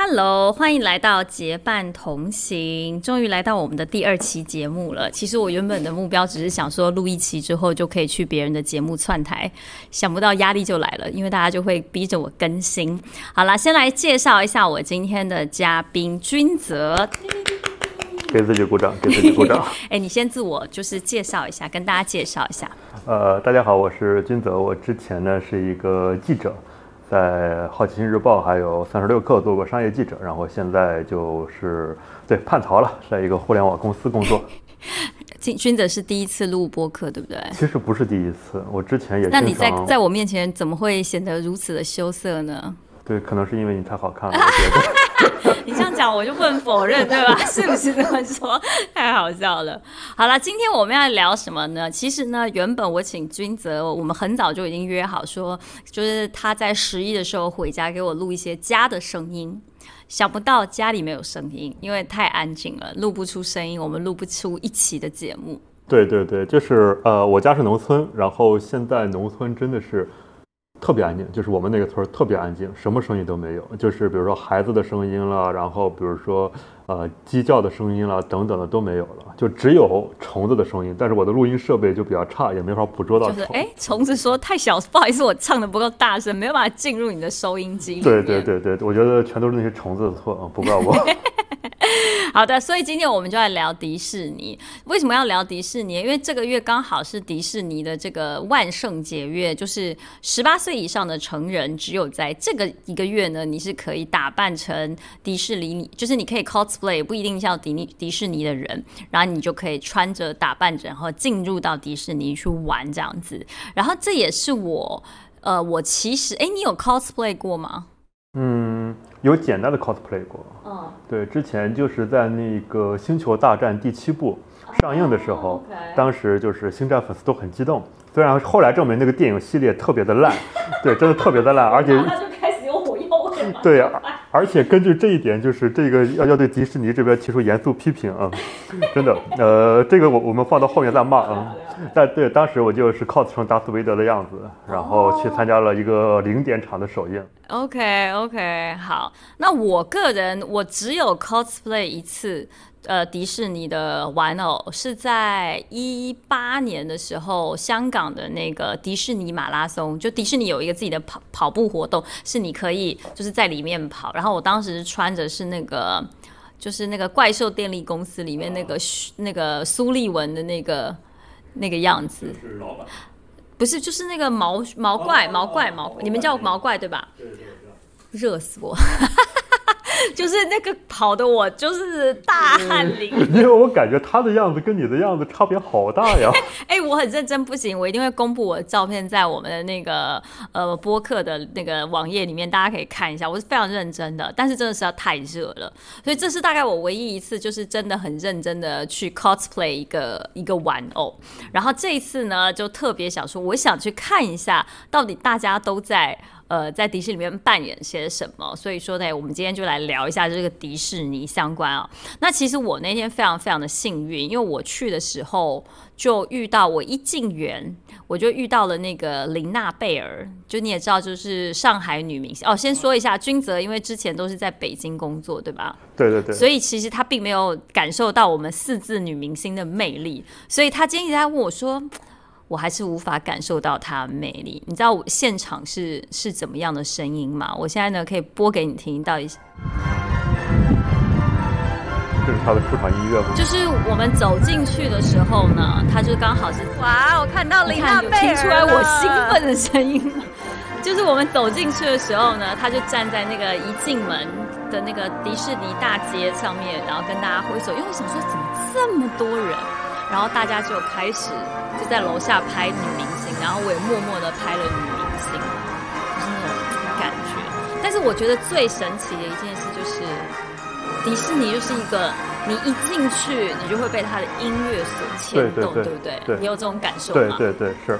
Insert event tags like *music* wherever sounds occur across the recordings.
Hello，欢迎来到结伴同行。终于来到我们的第二期节目了。其实我原本的目标只是想说，录一期之后就可以去别人的节目串台，想不到压力就来了，因为大家就会逼着我更新。好啦，先来介绍一下我今天的嘉宾君泽。给自己鼓掌，给自己鼓掌。*laughs* 哎，你先自我就是介绍一下，跟大家介绍一下。呃，大家好，我是君泽。我之前呢是一个记者，在《好奇心日报》还有三十六氪做过商业记者，然后现在就是对叛逃了，在一个互联网公司工作。*laughs* 君君子是第一次录播客，对不对？其实不是第一次，我之前也。那你在在我面前怎么会显得如此的羞涩呢？对，可能是因为你太好看了，我觉得。*laughs* 你这样讲，我就不能否认，对吧？*laughs* 是不是这么说？太好笑了。好了，今天我们要聊什么呢？其实呢，原本我请君泽，我们很早就已经约好，说就是他在十一的时候回家给我录一些家的声音。想不到家里没有声音，因为太安静了，录不出声音，我们录不出一期的节目。对对对，就是呃，我家是农村，然后现在农村真的是。特别安静，就是我们那个村特别安静，什么声音都没有。就是比如说孩子的声音了，然后比如说呃鸡叫的声音了，等等的都没有了，就只有虫子的声音。但是我的录音设备就比较差，也没法捕捉到。就是哎，虫子说太小，不好意思，我唱的不够大声，没有办法进入你的收音机。对对对对，我觉得全都是那些虫子的错啊，不怪我。*laughs* *laughs* 好的，所以今天我们就来聊迪士尼。为什么要聊迪士尼？因为这个月刚好是迪士尼的这个万圣节月，就是十八岁以上的成人，只有在这个一个月呢，你是可以打扮成迪士尼，就是你可以 cosplay，不一定像迪尼迪士尼的人，然后你就可以穿着打扮着，然后进入到迪士尼去玩这样子。然后这也是我，呃，我其实，哎，你有 cosplay 过吗？嗯，有简单的 cosplay 过。嗯，对，之前就是在那个《星球大战》第七部上映的时候，当时就是星战粉丝都很激动。虽然后来证明那个电影系列特别的烂，*laughs* 对，真的特别的烂，而且 *laughs* 对，而且根据这一点，就是这个要要对迪士尼这边提出严肃批评啊，真的，呃，这个我我们放到后面再骂啊。但对，当时我就是 cos 成达斯维德的样子，然后去参加了一个零点场的首映。OK OK，好，那我个人我只有 cosplay 一次，呃，迪士尼的玩偶是在一八年的时候，香港的那个迪士尼马拉松，就迪士尼有一个自己的跑跑步活动，是你可以就是在里面跑，然后我当时穿着是那个就是那个怪兽电力公司里面那个那个苏利文的那个。那个样子，是老板，不是，就是那个毛毛怪，毛怪，毛，你们叫毛怪对吧？对对对，热死我。就是那个跑的我就是大汗淋漓，*laughs* 因为我感觉他的样子跟你的样子差别好大呀。*laughs* 哎，我很认真，不行，我一定会公布我的照片在我们的那个呃播客的那个网页里面，大家可以看一下。我是非常认真的，但是真的是要太热了，所以这是大概我唯一一次就是真的很认真的去 cosplay 一个一个玩偶。然后这一次呢，就特别想说，我想去看一下到底大家都在。呃，在迪士尼里面扮演些什么？所以说呢，我们今天就来聊一下这个迪士尼相关啊。那其实我那天非常非常的幸运，因为我去的时候就遇到，我一进园我就遇到了那个林娜贝尔，就你也知道，就是上海女明星哦。先说一下，君泽因为之前都是在北京工作，对吧？对对对。所以其实他并没有感受到我们四字女明星的魅力，所以他今天一直在问我说。我还是无法感受到它的魅力。你知道现场是是怎么样的声音吗？我现在呢可以播给你听，到底。这是他的出场音乐吗？就是我们走进去的时候呢，他就刚好是哇，我看到琳娜贝尔，听出来我兴奋的声音吗？就是我们走进去的时候呢，他就站在那个一进门的那个迪士尼大街上面，然后跟大家挥手。因为我想说，怎么这么多人？然后大家就开始就在楼下拍女明星，然后我也默默的拍了女明星，就是那种感觉。但是我觉得最神奇的一件事就是，迪士尼就是一个你一进去，你就会被它的音乐所牵动，对不对？你有这种感受吗？对对对，是。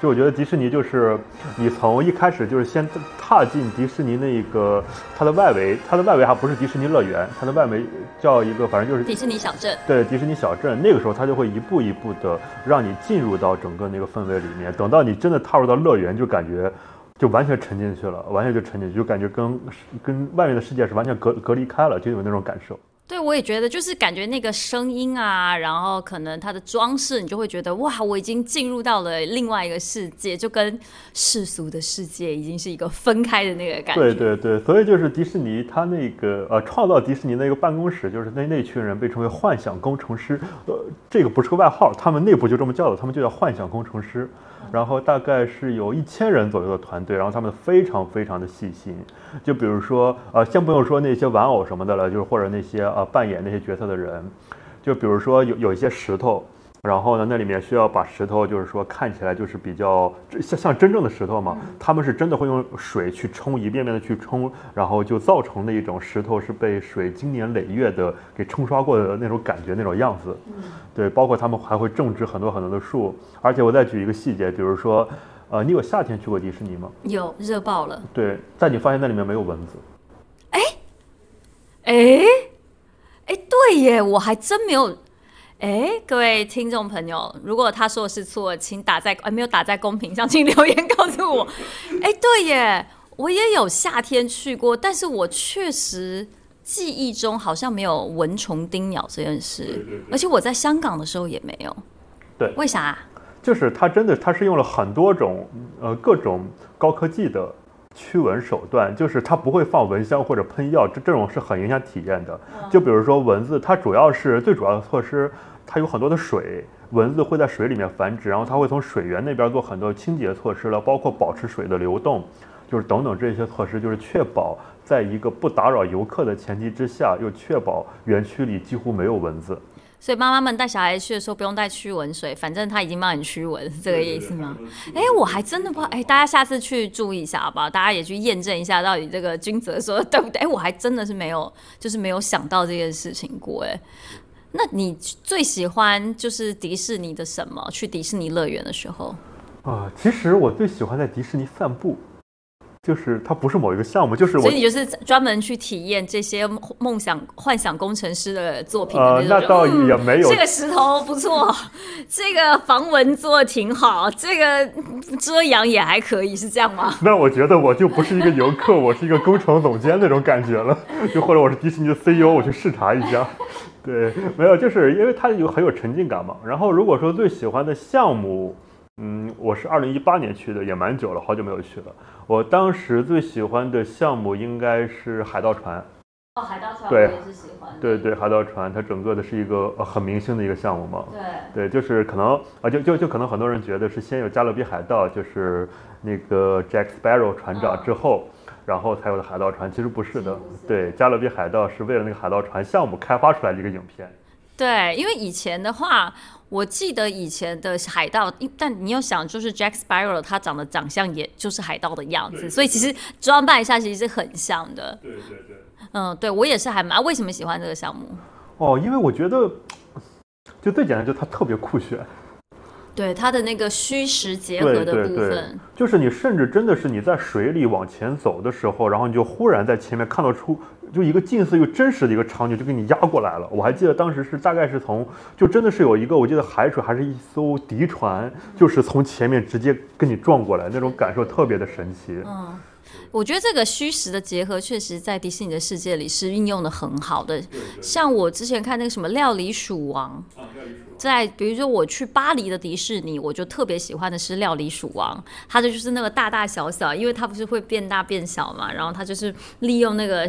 就我觉得迪士尼就是你从一开始就是先踏进迪士尼那个它的外围，它的外围还不是迪士尼乐园，它的外围叫一个反正就是迪士尼小镇。对，迪士尼小镇，那个时候它就会一步一步的让你进入到整个那个氛围里面。等到你真的踏入到乐园，就感觉就完全沉进去了，完全就沉进去，就感觉跟跟外面的世界是完全隔隔离开了，就有那种感受。对，我也觉得，就是感觉那个声音啊，然后可能它的装饰，你就会觉得哇，我已经进入到了另外一个世界，就跟世俗的世界已经是一个分开的那个感觉。对对对，所以就是迪士尼，它那个呃，创造迪士尼那个办公室，就是那那群人被称为幻想工程师，呃，这个不是个外号，他们内部就这么叫的，他们就叫幻想工程师。然后大概是有一千人左右的团队，然后他们非常非常的细心。就比如说，呃，先不用说那些玩偶什么的了，就是或者那些呃扮演那些角色的人，就比如说有有一些石头。然后呢，那里面需要把石头，就是说看起来就是比较像像真正的石头嘛。他们是真的会用水去冲，一遍遍的去冲，然后就造成那种石头是被水经年累月的给冲刷过的那种感觉，那种样子。对，包括他们还会种植很多很多的树。而且我再举一个细节，比如说，呃，你有夏天去过迪士尼吗？有，热爆了。对，但你发现那里面没有蚊子。哎，哎，哎，对耶，我还真没有。哎，各位听众朋友，如果他说的是错，请打在哎没有打在公屏上，请留言告诉我。*laughs* 哎，对耶，我也有夏天去过，但是我确实记忆中好像没有蚊虫叮咬这件事，而且我在香港的时候也没有。对，为啥？就是它真的，它是用了很多种呃各种高科技的。驱蚊手段就是它不会放蚊香或者喷药，这这种是很影响体验的。就比如说蚊子，它主要是最主要的措施，它有很多的水，蚊子会在水里面繁殖，然后它会从水源那边做很多清洁措施了，包括保持水的流动，就是等等这些措施，就是确保在一个不打扰游客的前提之下，又确保园区里几乎没有蚊子。所以妈妈们带小孩去的时候不用带驱蚊水，反正他已经帮你驱蚊，是这个意思吗？哎，我还真的不知道。哎，大家下次去注意一下好不好？大家也去验证一下，到底这个君泽说的对不对？哎，我还真的是没有，就是没有想到这件事情过。哎，那你最喜欢就是迪士尼的什么？去迪士尼乐园的时候？啊，其实我最喜欢在迪士尼散步。就是它不是某一个项目，就是我所以你就是专门去体验这些梦想幻想工程师的作品。呃，那倒也没有。这个石头不错，*laughs* 这个防蚊做的挺好，这个遮阳也还可以，是这样吗？*laughs* 那我觉得我就不是一个游客，我是一个工程总监那种感觉了，*laughs* 就或者我是迪士尼的 CEO，我去视察一下。对，没有，就是因为它有很有沉浸感嘛。然后如果说最喜欢的项目。嗯，我是二零一八年去的，也蛮久了，好久没有去了。我当时最喜欢的项目应该是海盗船。哦，海盗船，我也是喜欢。对对，海盗船，它整个的是一个呃很明星的一个项目嘛。对。对，就是可能啊，就就就可能很多人觉得是先有加勒比海盗，就是那个 Jack Sparrow 船长之后，然后才有的海盗船，其实不是的。对，加勒比海盗是为了那个海盗船项目开发出来的一个影片。对，因为以前的话。我记得以前的海盗，但你又想，就是 Jack Sparrow，他长得长相也就是海盗的样子，所以其实装扮一下其实是很像的。对对对。嗯，对我也是还蛮。为什么喜欢这个项目？哦，因为我觉得，就最简单，就它特别酷炫。对它的那个虚实结合的部分，就是你甚至真的是你在水里往前走的时候，然后你就忽然在前面看到出。就一个近似又真实的一个场景，就给你压过来了。我还记得当时是大概是从，就真的是有一个，我记得海水还是一艘敌船，就是从前面直接跟你撞过来，那种感受特别的神奇。嗯，我觉得这个虚实的结合，确实在迪士尼的世界里是运用的很好的。像我之前看那个什么《料理鼠王》。在比如说我去巴黎的迪士尼，我就特别喜欢的是料理鼠王，它的就是那个大大小小，因为它不是会变大变小嘛，然后它就是利用那个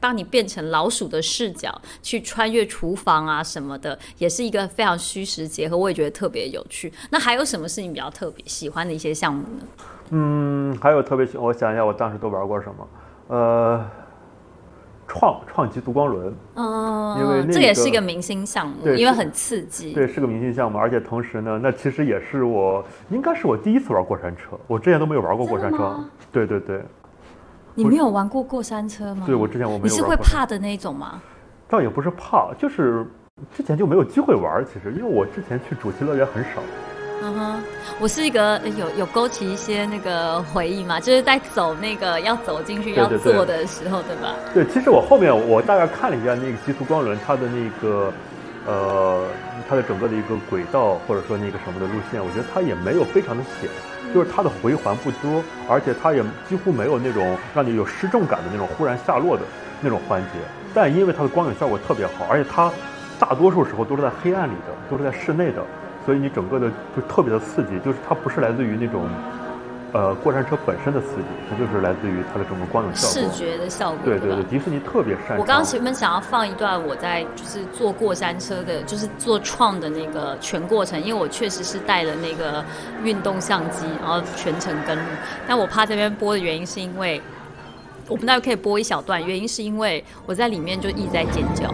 帮你变成老鼠的视角去穿越厨房啊什么的，也是一个非常虚实结合，我也觉得特别有趣。那还有什么是你比较特别喜欢的一些项目呢？嗯，还有特别喜，我想一下，我当时都玩过什么？呃。创创极独光轮，哦，因为这也是一个明星项目，因为很刺激。对，是个明星项目，而且同时呢，那其实也是我应该是我第一次玩过山车，我之前都没有玩过过山车。对对对，你没有玩过过山车吗？对，我之前我没有。你是会怕的那种吗？倒也不是怕，就是之前就没有机会玩。其实，因为我之前去主题乐园很少。嗯哼，我是一个有有勾起一些那个回忆嘛，就是在走那个要走进去要坐的时候，对吧？对，其实我后面我大概看了一下那个极速光轮，它的那个呃，它的整个的一个轨道或者说那个什么的路线，我觉得它也没有非常的险，就是它的回环不多，而且它也几乎没有那种让你有失重感的那种忽然下落的那种环节。但因为它的光影效果特别好，而且它大多数时候都是在黑暗里的，都是在室内的，所以你整个的就特别的刺激，就是它不是来自于那种。呃，过山车本身的刺激，它就是来自于它的整个光影效果、视觉的效果。对对对，迪士尼特别擅长。我刚刚前面想要放一段我在就是坐过山车的，就是坐创的那个全过程，因为我确实是带了那个运动相机，然后全程跟录。但我怕这边播的原因是因为，我们那可以播一小段，原因是因为我在里面就一直在尖叫。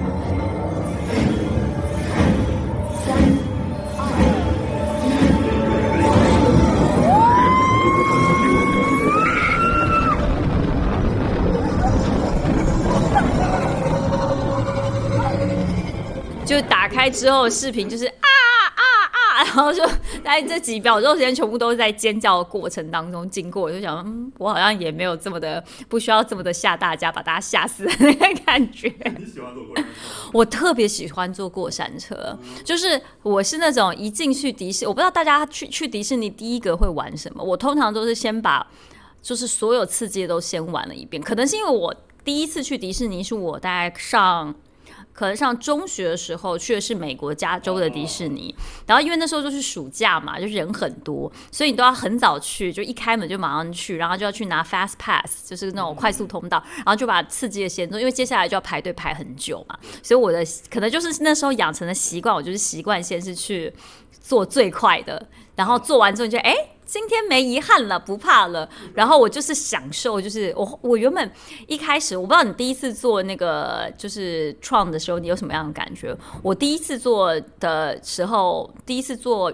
就打开之后，视频就是啊啊啊，然后就在这几秒钟时间，全部都是在尖叫的过程当中经过。我就想，嗯，我好像也没有这么的，不需要这么的吓大家，把大家吓死的那个感觉。你喜欢坐过山车？我特别喜欢坐过山车，就是我是那种一进去迪士，我不知道大家去去迪士尼第一个会玩什么。我通常都是先把就是所有刺激都先玩了一遍。可能是因为我第一次去迪士尼是我大概上。可能上中学的时候去的是美国加州的迪士尼，然后因为那时候就是暑假嘛，就是人很多，所以你都要很早去，就一开门就马上去，然后就要去拿 fast pass，就是那种快速通道，然后就把刺激的先做，因为接下来就要排队排很久嘛，所以我的可能就是那时候养成的习惯，我就是习惯先是去做最快的，然后做完之后就哎。今天没遗憾了，不怕了。然后我就是享受，就是我我原本一开始我不知道你第一次做那个就是创的时候，你有什么样的感觉？我第一次做的时候，第一次坐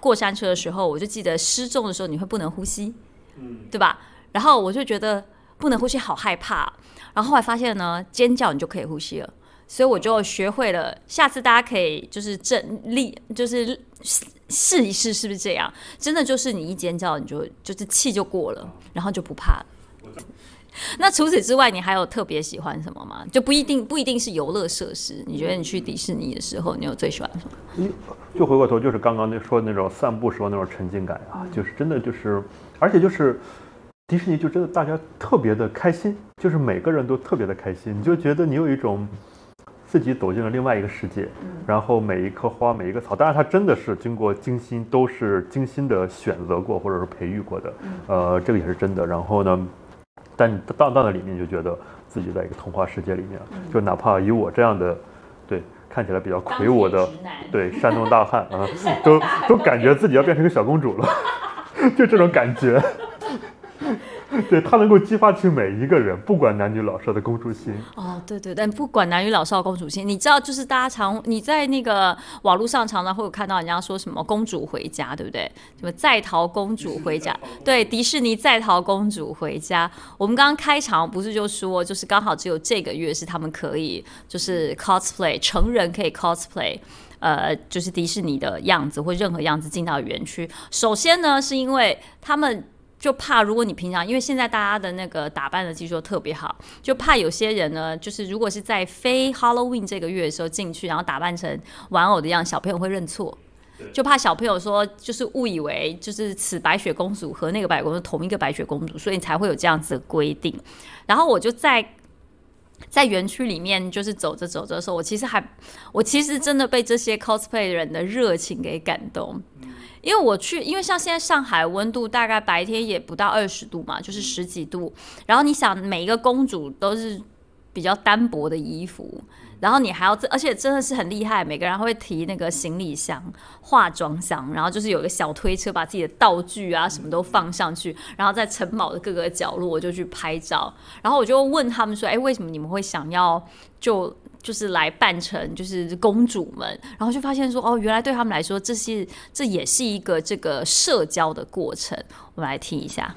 过山车的时候，我就记得失重的时候你会不能呼吸，嗯，对吧？然后我就觉得不能呼吸，好害怕。然后后来发现呢，尖叫你就可以呼吸了。所以我就学会了，下次大家可以就是正立，就是试一试是不是这样？真的就是你一尖叫，你就就是气就过了，然后就不怕了。那除此之外，你还有特别喜欢什么吗？就不一定不一定是游乐设施。你觉得你去迪士尼的时候，你有最喜欢什么？就回过头就是刚刚那说的那种散步时候那种沉浸感啊，就是真的就是，而且就是迪士尼就真的大家特别的开心，就是每个人都特别的开心，你就觉得你有一种。自己走进了另外一个世界，然后每一棵花、每一个草，当然它真的是经过精心，都是精心的选择过或者是培育过的，呃，这个也是真的。然后呢，但你到到那里面就觉得自己在一个童话世界里面，就哪怕以我这样的，对看起来比较魁梧的，对山东大汉啊，*laughs* 都都感觉自己要变成个小公主了，*laughs* 就这种感觉。*laughs* 对他能够激发起每一个人，不管男女老少的公主心。哦，对对，但不管男女老少公主心，你知道，就是大家常你在那个网络上常常会有看到人家说什么“公主回家”，对不对？什么“在逃公主回家”？对，迪士尼在逃公主回家。我们刚刚开场不是就说，就是刚好只有这个月是他们可以就是 cosplay 成人可以 cosplay，呃，就是迪士尼的样子或任何样子进到园区。首先呢，是因为他们。就怕如果你平常，因为现在大家的那个打扮的技术特别好，就怕有些人呢，就是如果是在非 Halloween 这个月的时候进去，然后打扮成玩偶的样，小朋友会认错，就怕小朋友说就是误以为就是此白雪公主和那个白雪公主同一个白雪公主，所以才会有这样子的规定。然后我就在在园区里面就是走着走着的时候，我其实还我其实真的被这些 cosplay 人的热情给感动。因为我去，因为像现在上海温度大概白天也不到二十度嘛，就是十几度。然后你想，每一个公主都是比较单薄的衣服，然后你还要，而且真的是很厉害，每个人会提那个行李箱、化妆箱，然后就是有一个小推车，把自己的道具啊什么都放上去，然后在城堡的各个角落就去拍照。然后我就问他们说：“哎，为什么你们会想要就？”就是来扮成就是公主们，然后就发现说哦，原来对他们来说，这是这也是一个这个社交的过程。我们来听一下。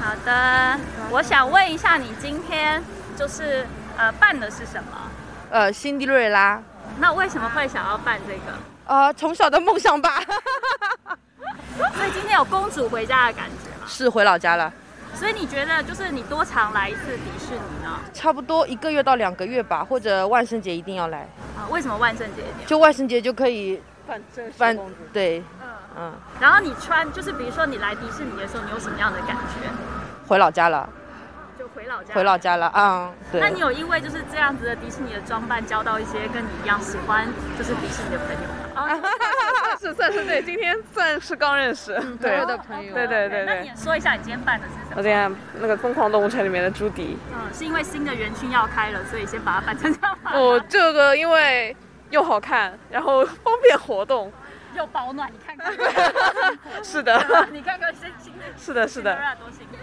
好的，我想问一下，你今天就是呃扮的是什么？呃，辛迪瑞拉。那为什么会想要扮这个？呃，从小的梦想吧。*laughs* 所以今天有公主回家的感觉吗？是回老家了。所以你觉得，就是你多常来一次迪士尼呢？差不多一个月到两个月吧，或者万圣节一定要来。啊，为什么万圣节？就万圣节就可以反正反对，嗯，嗯，然后你穿就是比如说你来迪士尼的时候，你有什么样的感觉？回老家了，就回老家。回老家了，嗯，那你，有因为就是这样子的迪士尼的装扮，交到一些跟你一样喜欢就是迪士尼的朋友吗？啊，*laughs* 是算是对，今天算是刚认识，对我的朋友对对对那你对。说一下你今天扮的是什么？我今天那个《疯狂动物城》里面的朱迪，嗯，是因为新的园区要开了，所以先把它扮成这样吗？我这个因为又好看，然后方便活动，又保暖，你看看，*laughs* 是的，*laughs* 你看看新新的是的，是的。多辛苦。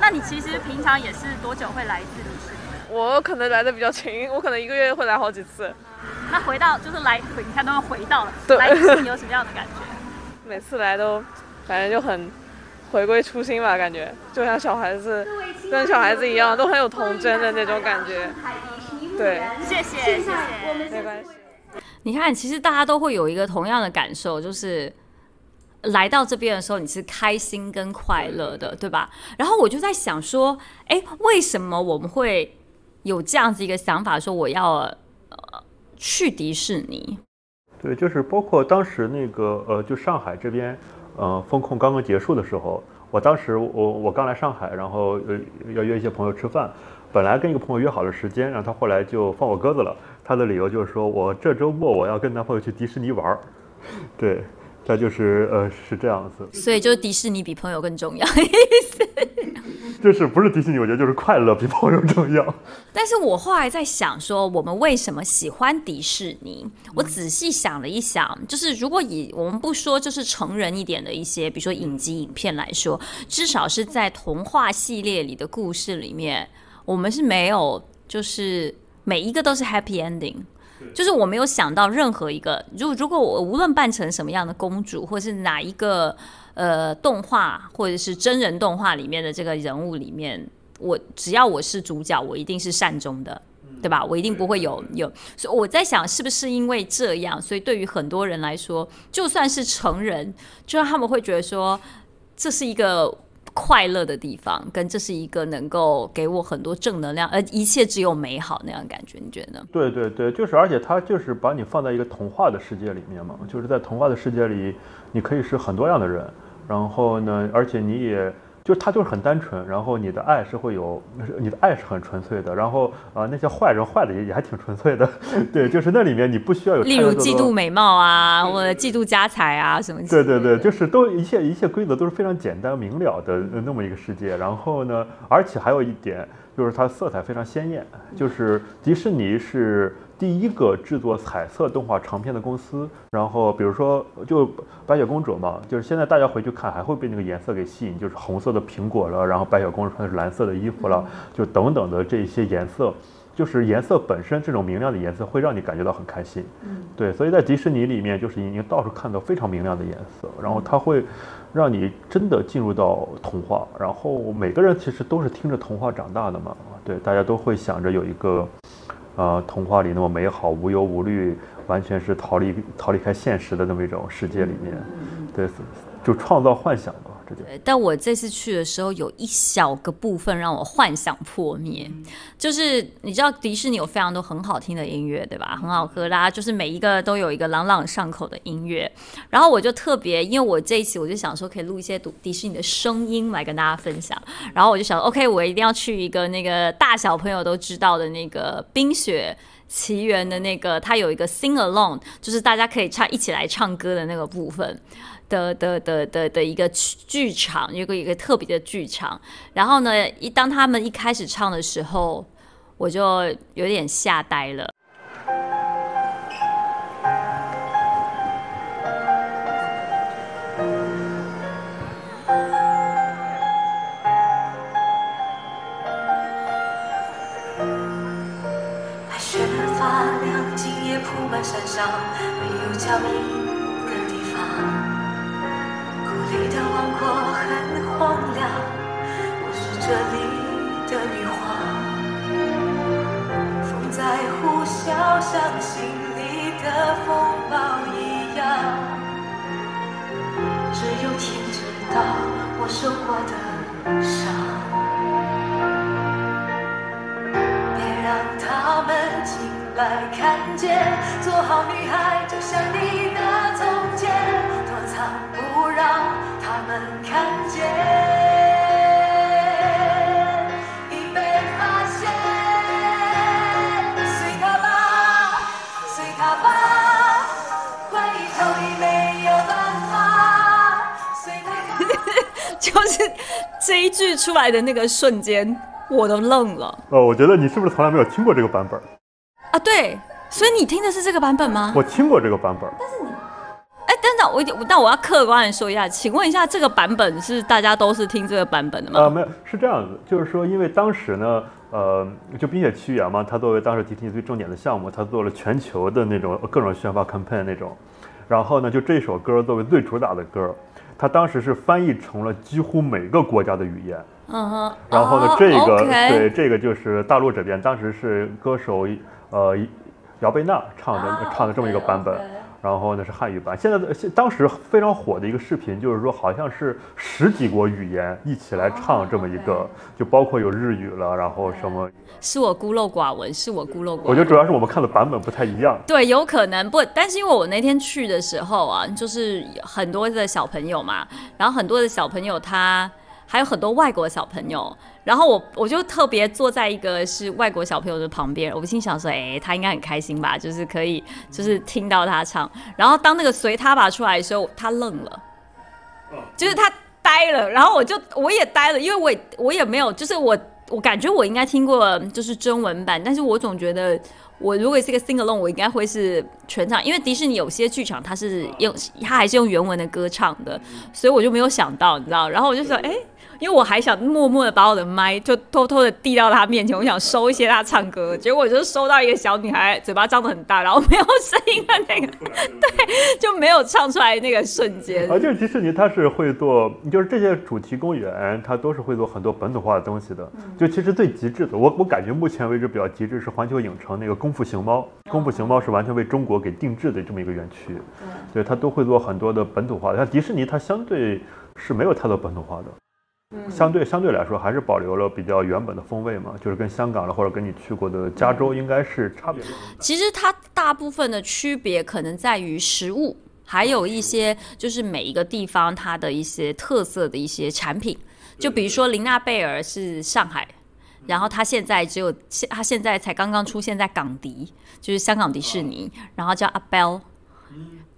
那你其实平常也是多久会来一次迪士尼？我可能来的比较勤，我可能一个月会来好几次。那回到就是来，你看都要回到了，对来迪士尼有什么样的感觉？*laughs* 每次来都，反正就很回归初心吧，感觉就像小孩子，跟小孩子一样，都很有童真的那种感觉。对，谢谢谢谢。没关系。你看，其实大家都会有一个同样的感受，就是来到这边的时候，你是开心跟快乐的，对吧？然后我就在想说，哎，为什么我们会有这样子一个想法，说我要呃去迪士尼？对，就是包括当时那个呃，就上海这边，呃，风控刚刚结束的时候，我当时我我刚来上海，然后呃要约一些朋友吃饭，本来跟一个朋友约好了时间，然后他后来就放我鸽子了，他的理由就是说我这周末我要跟男朋友去迪士尼玩儿，对，他就是呃是这样子，所以就是迪士尼比朋友更重要。*laughs* 就是不是迪士尼，我觉得就是快乐比朋友重要。*laughs* 但是我后来在想说，我们为什么喜欢迪士尼？我仔细想了一想，就是如果以我们不说就是成人一点的一些，比如说影集、影片来说，至少是在童话系列里的故事里面，我们是没有就是每一个都是 happy ending。就是我没有想到任何一个，如如果我无论扮成什么样的公主，或是哪一个呃动画或者是真人动画里面的这个人物里面，我只要我是主角，我一定是善终的，对吧？我一定不会有有。所以我在想，是不是因为这样，所以对于很多人来说，就算是成人，就让他们会觉得说，这是一个。快乐的地方，跟这是一个能够给我很多正能量，而一切只有美好那样感觉，你觉得呢？对对对，就是，而且它就是把你放在一个童话的世界里面嘛，就是在童话的世界里，你可以是很多样的人，然后呢，而且你也就是他就是很单纯，然后你的爱是会有，你的爱是很纯粹的，然后啊、呃那些坏人坏的也也还挺纯粹的，*laughs* 对，就是那里面你不需要有例如嫉妒美貌啊，或者嫉妒家财啊什么之类的。对对对，就是都一切一切规则都是非常简单明了的呃那么一个世界。然后呢，而且还有一点就是它色彩非常鲜艳，就是迪士尼是第一个制作彩色动画长片的公司。然后比如说就白雪公主嘛，就是现在大家回去看还会被那个颜色给吸引，就是红色的苹果了，然后白雪公主穿的是蓝色的衣服了，就等等的这些颜色。就是颜色本身这种明亮的颜色会让你感觉到很开心，嗯，对，所以在迪士尼里面就是已经到处看到非常明亮的颜色，然后它会让你真的进入到童话，然后每个人其实都是听着童话长大的嘛，对，大家都会想着有一个，呃，童话里那么美好、无忧无虑，完全是逃离逃离开现实的那么一种世界里面，对，就创造幻想吧，这就。对但我这次去的时候，有一小个部分让我幻想破灭，就是你知道迪士尼有非常多很好听的音乐，对吧？很好喝啦，就是每一个都有一个朗朗上口的音乐。然后我就特别，因为我这一期我就想说可以录一些迪迪士尼的声音来跟大家分享。然后我就想，OK，我一定要去一个那个大小朋友都知道的那个冰雪。奇缘的那个，它有一个 sing along，就是大家可以唱一起来唱歌的那个部分的的的的的一个剧场，有个一个特别的剧场。然后呢，一当他们一开始唱的时候，我就有点吓呆了。山上，没有脚印。你的王国很荒凉，我是这里的女皇。风在呼啸，像心里的风暴一样。只有天知道我受过的伤。别让他们进来看见。做好女孩，就像你看见。已被发现，随他吧，随他吧，回头已没有办法，随他。*laughs* 就是这一句出来的那个瞬间，我都愣了呃，我觉得你是不是从来没有听过这个版本？啊！对，所以你听的是这个版本吗？我听过这个版本，哎，等等，我一点但我要客观的说一下，请问一下，这个版本是大家都是听这个版本的吗？呃，没有，是这样子，就是说，因为当时呢，呃，就《冰雪奇缘》嘛，它作为当时迪士尼最重点的项目，它做了全球的那种各种宣发 campaign 那种，然后呢，就这首歌作为最主打的歌，它当时是翻译成了几乎每个国家的语言。嗯哼。然后呢，哦这个对这个就是大陆这边当时是歌手呃姚贝娜唱的、啊唱的这么一个版本。然后呢是汉语版。现在的现当时非常火的一个视频，就是说好像是十几国语言一起来唱这么一个，哦就包括有日语了，然后什么，是我孤陋寡闻，是我孤陋寡闻。我觉得主要是我们看的版本不太一样。对，有可能不，但是因为我那天去的时候啊，就是很多的小朋友嘛，然后很多的小朋友他还有很多外国小朋友，然后我我就特别坐在一个是外国小朋友的旁边，我心想说，哎、他应该很开心吧，就是可以就是听到他唱，然后当那个随他吧出来的时候，他愣了，就是他呆了，然后我就我也呆了，因为我也我也没有，就是我我感觉我应该听过就是中文版，但是我总觉得我如果是一个 sing along，我应该会是全场，因为迪士尼有些剧场它是用 *laughs* 它还是用原文的歌唱的，所以我就没有想到，你知道，然后我就说，哎、因为我还想默默的把我的麦就偷偷的递到他面前，我想收一些他唱歌，结果我就收到一个小女孩嘴巴张得很大，然后没有声音的那个，*laughs* 对，就没有唱出来那个瞬间。啊，就是迪士尼，它是会做，就是这些主题公园，它都是会做很多本土化的东西的。就其实最极致的，我我感觉目前为止比较极致是环球影城那个《功夫熊猫》，《功夫熊猫》是完全为中国给定制的这么一个园区，对，它都会做很多的本土化的。像迪士尼，它相对是没有太多本土化的。相对相对来说，还是保留了比较原本的风味嘛，就是跟香港的或者跟你去过的加州应该是差别。其实它大部分的区别可能在于食物，还有一些就是每一个地方它的一些特色的一些产品。就比如说琳娜贝尔是上海，然后它现在只有现它现在才刚刚出现在港迪，就是香港迪士尼，然后叫阿 Bell。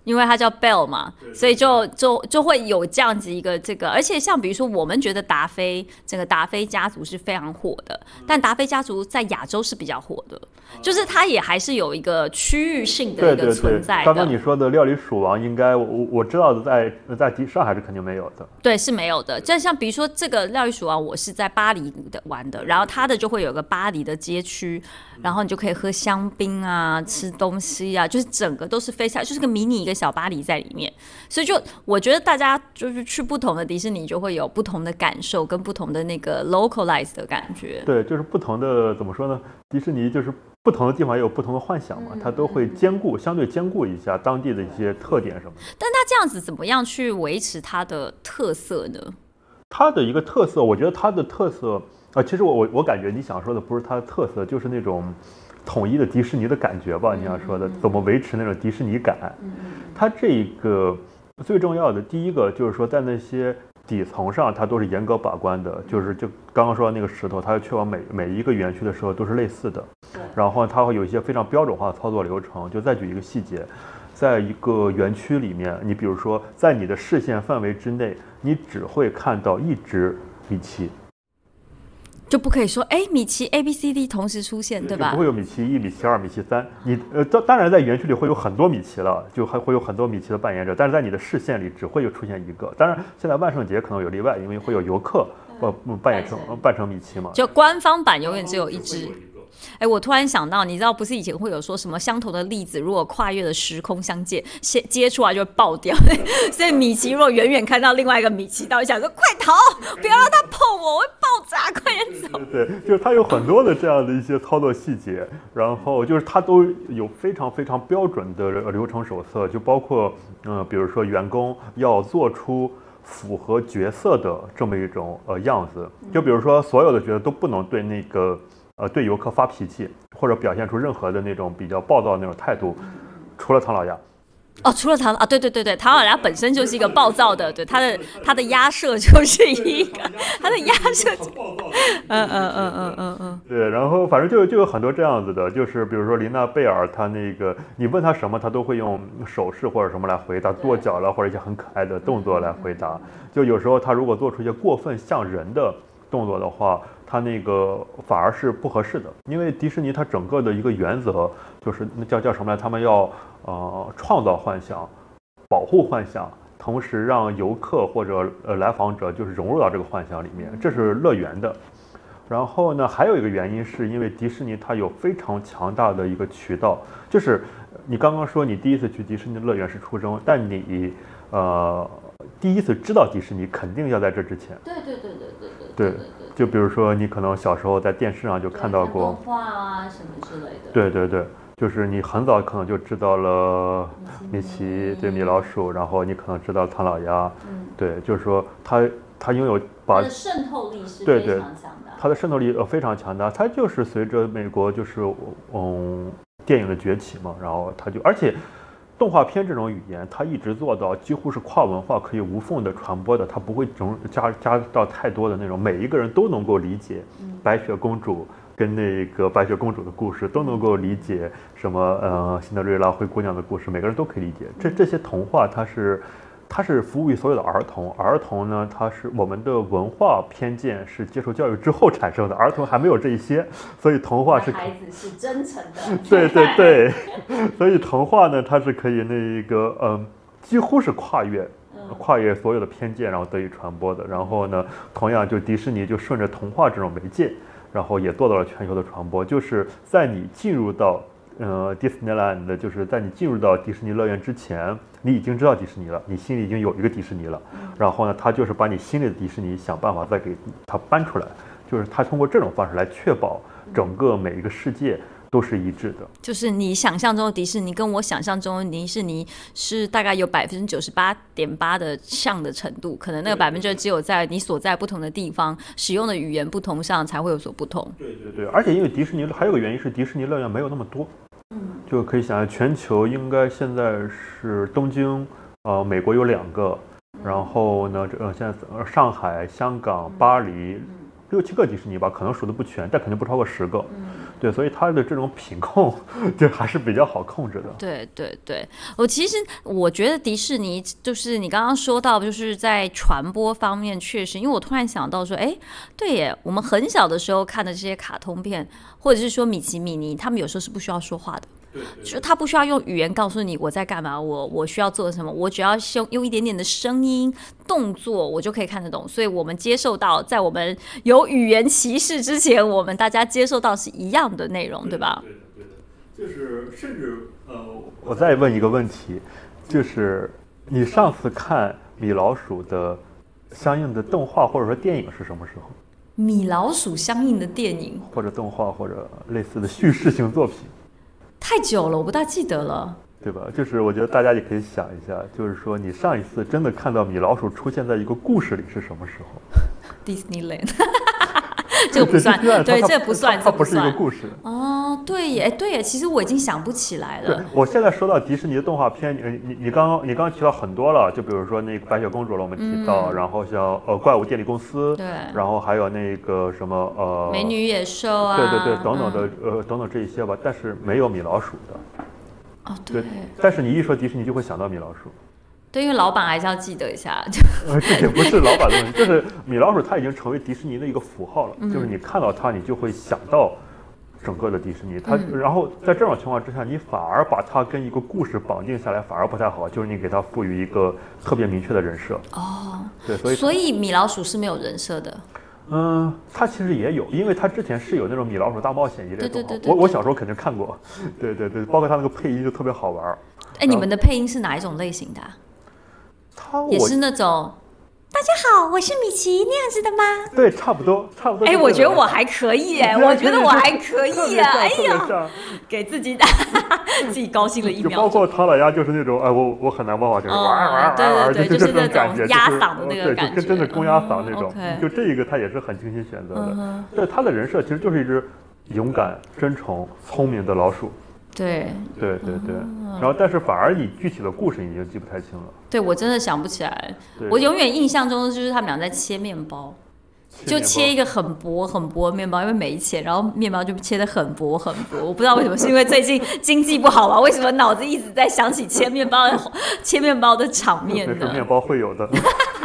因为它叫 Bell 嘛，所以就就就会有这样子一个这个，而且像比如说我们觉得达菲整个达菲家族是非常火的，但达菲家族在亚洲是比较火的，就是它也还是有一个区域性的一个对对对存在，刚刚。你说的料理鼠王，应该我我我知道的在在上海是肯定没有的。对，是没有的。就像比如说这个料理鼠王，我是在巴黎的玩的，然后它的就会有个巴黎的街区，然后你就可以喝香槟啊，吃东西啊，就是整个都是非常就是个迷你一个小巴黎在里面。所以就我觉得大家就是去不同的迪士尼，就会有不同的感受跟不同的那个 localize 的感觉。对，就是不同的怎么说呢？迪士尼就是不同的地方也有不同的幻想嘛，它都会兼顾相对兼顾一下当地的一些特点什么的。但它这样子怎么样去维持它的特色呢？它的一个特色，我觉得它的特色啊、其实我我我感觉你想说的不是它的特色，就是那种统一的迪士尼的感觉吧。你想说的怎么维持那种迪士尼感？它这个最重要的第一个就是说，在那些底层上，它都是严格把关的。就是就刚刚说的那个石头，它要确保每每一个园区的时候都是类似的。然后它会有一些非常标准化的操作流程。就再举一个细节，在一个园区里面，你比如说在你的视线范围之内，你只会看到一只米奇，就不可以说哎，米奇 A B C D 同时出现，对吧不？会有米奇一、米奇二、米奇三。你呃，当当然在园区里会有很多米奇了，就还会有很多米奇的扮演者，但是在你的视线里只会有出现一个。当然，现在万圣节可能有例外，因为会有游客呃嗯扮演成扮成米奇嘛。就官方版永远只有一只。哎，我突然想到，你知道不是以前会有说什么相同的粒子，如果跨越了时空相见，接接出来就会爆掉。*laughs* 所以米奇如果远远看到另外一个米奇，到底想说快逃，不要让他碰我，我会对，就是它有很多的这样的一些操作细节，然后就是它都有非常非常标准的流程手册，就包括嗯、比如说员工要做出符合角色的这么一种呃样子，就比如说所有的角色都不能对那个呃对游客发脾气，或者表现出任何的那种比较暴躁的那种态度，除了唐老鸭。哦，除了唐啊，对对对对，唐老鸭本身就是一个暴躁的，对他的他的鸭舍就是一个他的鸭舍，嗯嗯嗯嗯嗯嗯，对，然后反正就就有很多这样子的，就是比如说琳娜贝尔，她那个你问他什么，他都会用手势或者什么来回答，跺脚了或者一些很可爱的动作来回答。就有时候他如果做出一些过分像人的动作的话，他那个反而是不合适的，因为迪士尼它整个的一个原则就是那叫叫什么来，他们要呃创造幻想，保护幻想。同时让游客或者呃来访者就是融入到这个幻想里面，这是乐园的。然后呢，还有一个原因是因为迪士尼它有非常强大的一个渠道，就是你刚刚说你第一次去迪士尼乐园是初中，但你呃第一次知道迪士尼肯定要在这之前。对对对对对对对，就比如说你可能小时候在电视上就看到过动画啊什么之类的。对对对，就是你很早可能就知道了米奇对米老鼠，然后你可能知道唐老鸭，嗯，对，就是说它它拥有它把的渗透力是非常强的。它的渗透力呃非常强大，它就是随着美国就是嗯电影的崛起嘛，然后它就而且动画片这种语言，它一直做到几乎是跨文化可以无缝的传播的，它不会整加加到太多的那种每一个人都能够理解白雪公主。跟那个白雪公主的故事都能够理解什么呃辛德瑞拉灰姑娘的故事，每个人都可以理解。这这些童话它是它是服务于所有的儿童，儿童呢，它是我们的文化偏见是接受教育之后产生的，儿童还没有这一些，所以童话是可孩子是真诚的。*laughs* 对对对，*laughs* 所以童话呢，它是可以那一个嗯，几乎是跨越跨越所有的偏见，然后得以传播的。然后呢，同样就迪士尼就顺着童话这种媒介，然后也做到了全球的传播。就是在你进入到呃 Disneyland，就是在你进入到迪士尼乐园之前，你已经知道迪士尼了，你心里已经有一个迪士尼了。然后呢，他就是把你心里的迪士尼想办法再给它搬出来，就是他通过这种方式来确保整个每一个世界都是一致的。就是你想象中的迪士尼跟我想象中的迪士尼是大概有百分之九十八点八的像的程度，可能那个百分之只有在你所在不同的地方使用的语言不同上才会有所不同。对对对，而且因为迪士尼还有个原因是迪士尼乐园没有那么多，嗯，就可以想象全球应该现在是东京，呃，美国有两个，然后呢，这呃现在呃上海、香港、巴黎。六七个迪士尼吧，可能数的不全，但肯定不超过十个。对，所以他的这种品控 *laughs* 就还是比较好控制的。对对对，我其实我觉得迪士尼就是你刚刚说到，就是在传播方面确实，因为我突然想到说，哎，对耶，我们很小的时候看的这些卡通片，或者是说米奇米妮，他们有时候是不需要说话的。就他不需要用语言告诉你我在干嘛，我我需要做什么，我只要用用一点点的声音、动作，我就可以看得懂。所以，我们接受到在我们有语言歧视之前，我们大家接受到是一样的内容，对吧？对的，对的，就是甚至呃，我再问一个问题，就是你上次看米老鼠的相应的动画或者说电影是什么时候？米老鼠相应的电影或者动画或者类似的叙事性作品？太久了，我不大记得了。对吧？就是我觉得大家也可以想一下，就是说你上一次真的看到米老鼠出现在一个故事里是什么时候？*laughs* Disneyland，*laughs* 这个不算，对，这不算，这它不是一个。故事。哦，对耶，哎对耶，其实我已经想不起来对了。，我现在说到迪士尼的动画片，你你你刚刚你刚刚提到很多了，就比如说那个白雪公主了，我们提到，然后像呃怪物电力公司，嗯对然后还有那个什么呃美女野兽啊，对对对，等等的、嗯呃等等这一些吧，但是没有米老鼠的。哦，对对，但是你一说迪士尼就会想到米老鼠，对，因为老板还是要记得一下。呃，这也不是老板的问题，就是米老鼠它已经成为迪士尼的一个符号了，嗯就是你看到它，你就会想到整个的迪士尼。它、嗯然后在这种情况之下，你反而把它跟一个故事绑定下来，反而不太好，就是你给它赋予一个特别明确的人设。哦，对，所以所以米老鼠是没有人设的。嗯，它其实也有，因为它之前是有那种米老鼠大冒险一类的动画，对对对对我我小时候肯定看过，*laughs* 对对对，包括它那个配音就特别好玩儿。哎，你们的配音是哪一种类型的啊、它我也是那种大家好，我是米奇那样子的吗？对差不多差不多。哎，我觉得我还可以 *laughs* 哎，我觉得我还可以啊！哎呀，给自己打 *laughs* 自己高兴了一就秒就。包括唐老鸭就是那种，哎，我我很难忘啊，就是哦哇哇哇对对哇，对就就是那这种感觉，种压嗓的那个对，感觉就跟真的公鸭嗓那种就这一个他也是很精心选择嗯的。哼对他的人设其实就是一只勇敢、真诚、聪明的老鼠。对对对对，然后但是反而你具体的故事你已经记不太清了。对，我真的想不起来。我永远印象中就是他们俩在切面包，就切一个个很薄很薄的面包，因为没钱，然后面包就切的很薄很薄。我不知道为什么，是因为最近经济不好吧？为什么脑子一直在想起切面包 *laughs* 切面包的场面呢？面包会有的。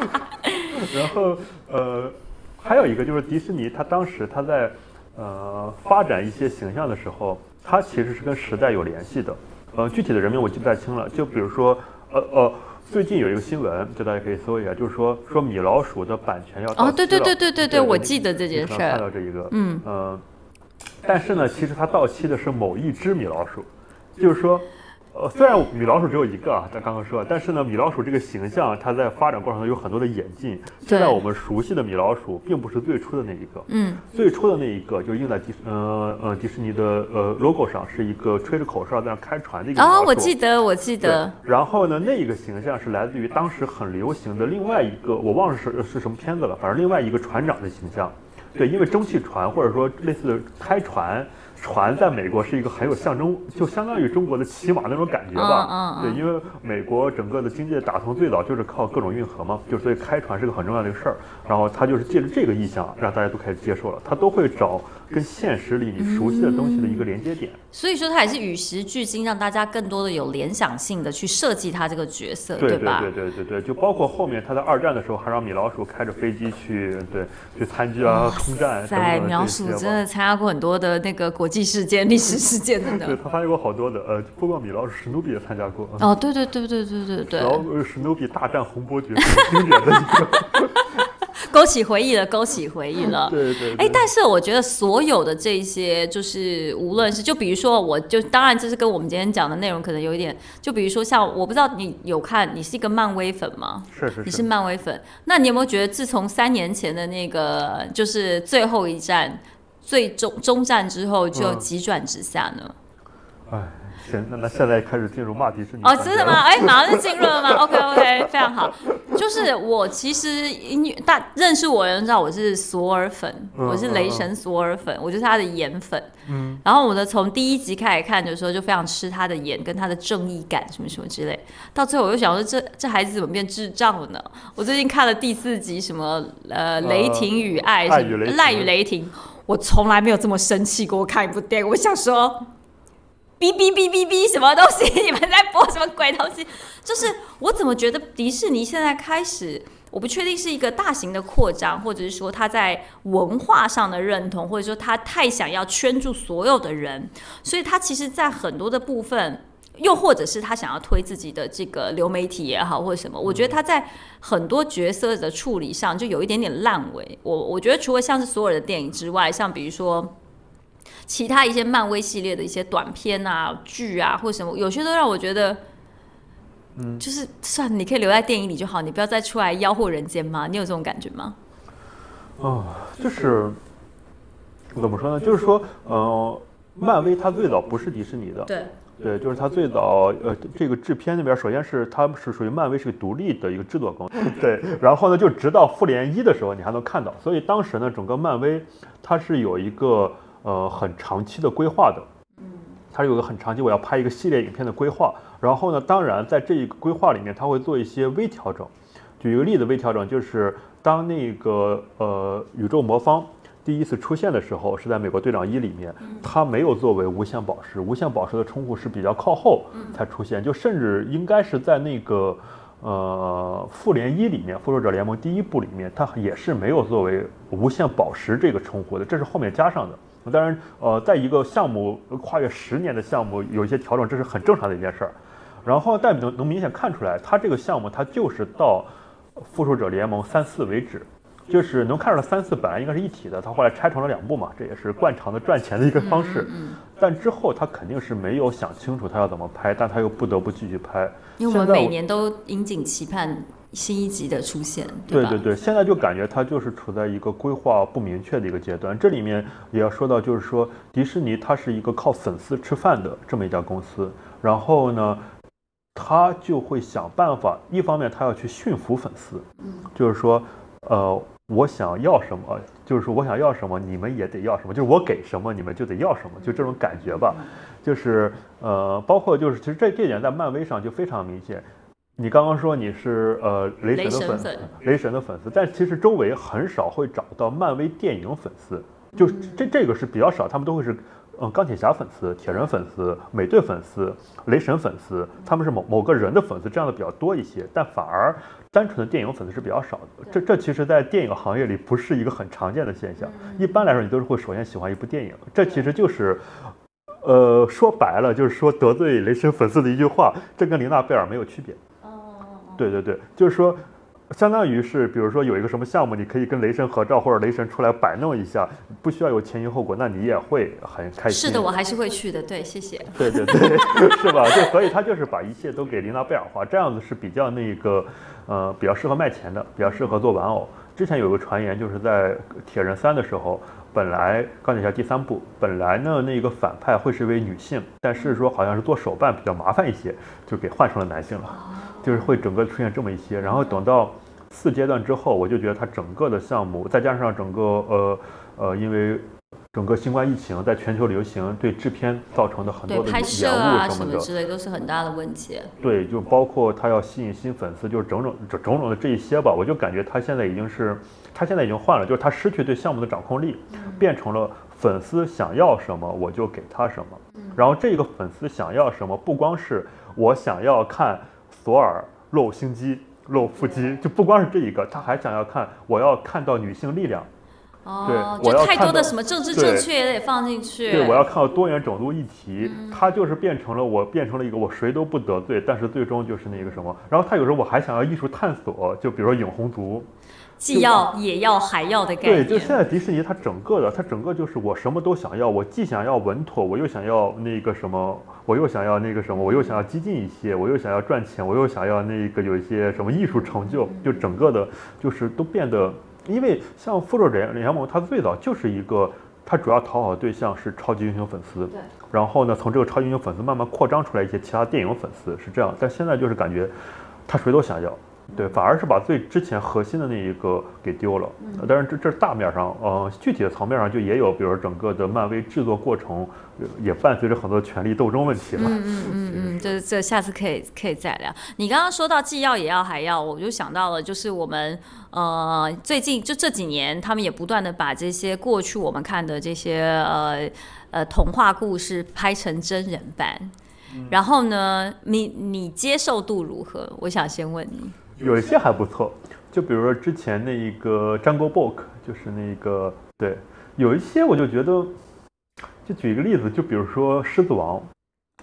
*laughs* 然后呃，还有一个就是迪士尼，他当时他在呃发展一些形象的时候，它其实是跟时代有联系的。呃，具体的人名我记不太清了，就比如说呃呃。最近有一个新闻，就大家可以搜一下，就是说说米老鼠的版权要到哦，对对对对对对，我记得这件你可能看。到这一个，嗯呃，但是呢，其实它到期的是某一只米老鼠，就是说，呃，虽然米老鼠只有一个啊，咱刚刚说，但是呢，米老鼠这个形象，它在发展过程中有很多的演进。现在我们熟悉的米老鼠，并不是最初的那一个，嗯，最初的那一个就印在迪呃呃迪士尼的呃 logo 上，是一个吹着口哨在那开船的一个哦，我记得，我记得，，然后呢，那一个形象是来自于当时很流行的另外一个，我忘了是是什么片子了，反正另外一个船长的形象。对，因为蒸汽船或者说类似的开船，船在美国是一个很有象征，就相当于中国的骑马那种感觉吧。对，因为美国整个的经济的打通最早就是靠各种运河嘛，就所以开船是个很重要的一个事儿。然后他就是借着这个意象，让大家都开始接受了，他都会找跟现实里你熟悉的东西的一个连接点。所以说它也是与时俱进，让大家更多的有联想性的去设计他这个角色，对吧？对对对对，就包括后面他在二战的时候，还让米老鼠开着飞机去对去参加啊空战等在等的这描述些吧。真的参加过很多的那个国际事件、历史事件等对。他参加过好多的，呃，不光米老鼠，史努比也参加过。嗯哦，对对对对对对对然，后呃史努比大战红伯爵，很经典的一个。勾起回忆了，勾起回忆了。*laughs* 对对。哎，对但是我觉得所有的这些，就是无论是就比如说，我就当然这是跟我们今天讲的内容可能有一点，就比如说像我不知道你有看，你是一个漫威粉吗？是是你是漫威粉，那你有没有觉得自从三年前的那个就是最后一战、最终终战之后，就嗯急转直下呢？哎，行，那那现在开始进入骂迪士尼哦，真的吗？？哎，马上就进入了吗？OK OK，*laughs* 非常好。就是我其实因为大认识我的人知道我是索尔粉，嗯我是雷神索尔粉，我就是他的颜粉。嗯，然后我呢，从第一集开始看的时候，就非常吃他的颜跟他的正义感什么什么之类。到最后，我就想说这，这孩子怎么变智障了呢？我最近看了第四集，什么呃，雷霆与爱，什么爱与雷霆赖与雷霆，我从来没有这么生气过。我看一部电影，我想说。哔哔哔哔哔，什么东西？*laughs* 你们在播什么鬼东西？就是我怎么觉得迪士尼现在开始，我不确定是一个大型的扩张，或者是说他在文化上的认同，或者说他太想要圈住所有的人，所以他其实，在很多的部分。又或者是他想要推自己的这个流媒体也好，或者什么，我觉得他在很多角色的处理上就有一点点烂尾。我我觉得除了像是所有的电影之外，像比如说其他一些漫威系列的一些短片啊、剧啊或什么，有些都让我觉得，嗯，就是算，你可以留在电影里就好，你不要再出来吆喝人间吗？你有这种感觉吗？哦，就是怎么说呢？就是说，呃，漫威它最早不是迪士尼的，对，对，就是它最早呃这个制片那边，首先是它是属于漫威是个独立的一个制作公司，*laughs* 对，然后呢就直到复联一的时候你还能看到，所以当时呢整个漫威它是有一个呃很长期的规划的，它有个很长期我要拍一个系列影片的规划，然后呢当然在这一个规划里面它会做一些微调整，举一个例子，微调整就是当那个呃宇宙魔方。第一次出现的时候是在美国队长一里面，它没有作为无限宝石，无限宝石的称呼是比较靠后才出现，就甚至应该是在那个呃复联一里面，复仇者联盟第一部里面，它也是没有作为无限宝石这个称呼的，这是后面加上的。当然，呃，在一个项目跨越十年的项目有一些调整，这是很正常的一件事儿。然后，但能能明显看出来，它这个项目它就是到复仇者联盟三四为止，就是能看出来三四本来应该是一体的，他后来拆成了两部嘛，这也是惯常的赚钱的一个方式。嗯，*laughs* 但之后他肯定是没有想清楚他要怎么拍，但他又不得不继续拍。因为我们每年都引颈期盼新一集的出现，吧？对对对，现在就感觉它就是处在一个规划不明确的一个阶段。这里面也要说到，就是说迪士尼它是一个靠粉丝吃饭的这么一家公司，然后呢，他就会想办法，一方面他要去驯服粉丝，就是说，呃，我想要什么，就是说我想要什么，你们也得要什么，就是我给什么，你们就得要什么，就这种感觉吧。就是呃，包括就是其实这这点在漫威上就非常明显。你刚刚说你是呃雷神的粉丝雷神粉，雷神的粉丝，但其实周围很少会找到漫威电影粉丝，就这这个是比较少，他们都会是。嗯，钢铁侠粉丝、铁人粉丝、美队粉丝、雷神粉丝，他们是某某个人的粉丝，这样的比较多一些。但反而单纯的电影粉丝是比较少的。这这其实，在电影行业里不是一个很常见的现象。一般来说，你都是会首先喜欢一部电影，这其实就是，呃，说白了就是说得罪雷神粉丝的一句话，这跟琳娜贝尔没有区别。对对对，就是说，相当于是，比如说有一个什么项目，你可以跟雷神合照，或者雷神出来摆弄一下，不需要有前因后果，那你也会很开心。是的，我还是会去的。对，谢谢。对对对，*laughs* 是吧？对，所以他就是把一切都给琳娜贝尔化，这样子是比较那个，呃，比较适合卖钱的，比较适合做玩偶。之前有个传言，就是在铁人三的时候，本来钢铁侠第三部，本来呢那个反派会是一位女性，但是说好像是做手办比较麻烦一些，就给换成了男性了，就是会整个出现这么一些。然后等到四阶段之后，我就觉得它整个的项目，再加上整个呃呃，因为整个新冠疫情在全球流行，对制片造成的很多的延啊什误什么的，么之类都是很大的问题。对，就包括他要吸引新粉丝，就是种种种种种的这一些吧，我就感觉他现在已经是，他现在已经换了，就是他失去对项目的掌控力，变成了粉丝想要什么我就给他什么，然后这个粉丝想要什么，不光是我想要看索尔露心机、露腹肌，就不光是这一个，他还想要看，我要看到女性力量。哦，我就太多的什么政治正确也得放进去。对，我要看到多元种族议题，他就是变成了我变成了一个我谁都不得罪，但是最终就是那个什么。然后他有时候我还想要艺术探索，就比如说影红族，既要也要还要的概对，念。就现在迪士尼它整个的，它整个就是我什么都想要，我既想要稳妥，我又想要那个什么，我又想要那个什么，我又想要激进一些，我又想要赚钱，我又想要那个有一些什么艺术成就，就整个的，就是都变得，因为像复仇者联盟，它最早就是一个。它主要讨好对象是超级英雄粉丝，对然后呢，从这个超级英雄粉丝慢慢扩张出来一些其他电影粉丝，是这样。但现在就是感觉，他谁都想要，对，反而是把最之前核心的那一个给丢了。呃当然这这是大面上，呃，具体的层面上就也有，比如整个的漫威制作过程呃也伴随着很多权力斗争问题了。嗯嗯嗯嗯，这这下次可以可以再聊。你刚刚说到既要也要还要，我就想到了，就是我们呃最近就这几年，他们也不断的把这些过去我们看的这些呃呃童话故事拍成真人版。然后呢，你你接受度如何？我想先问你。有一些还不错，就比如说之前那一个《Jungle Book》，就是那个对，有一些我就觉得，就举一个例子，就比如说《狮子王》。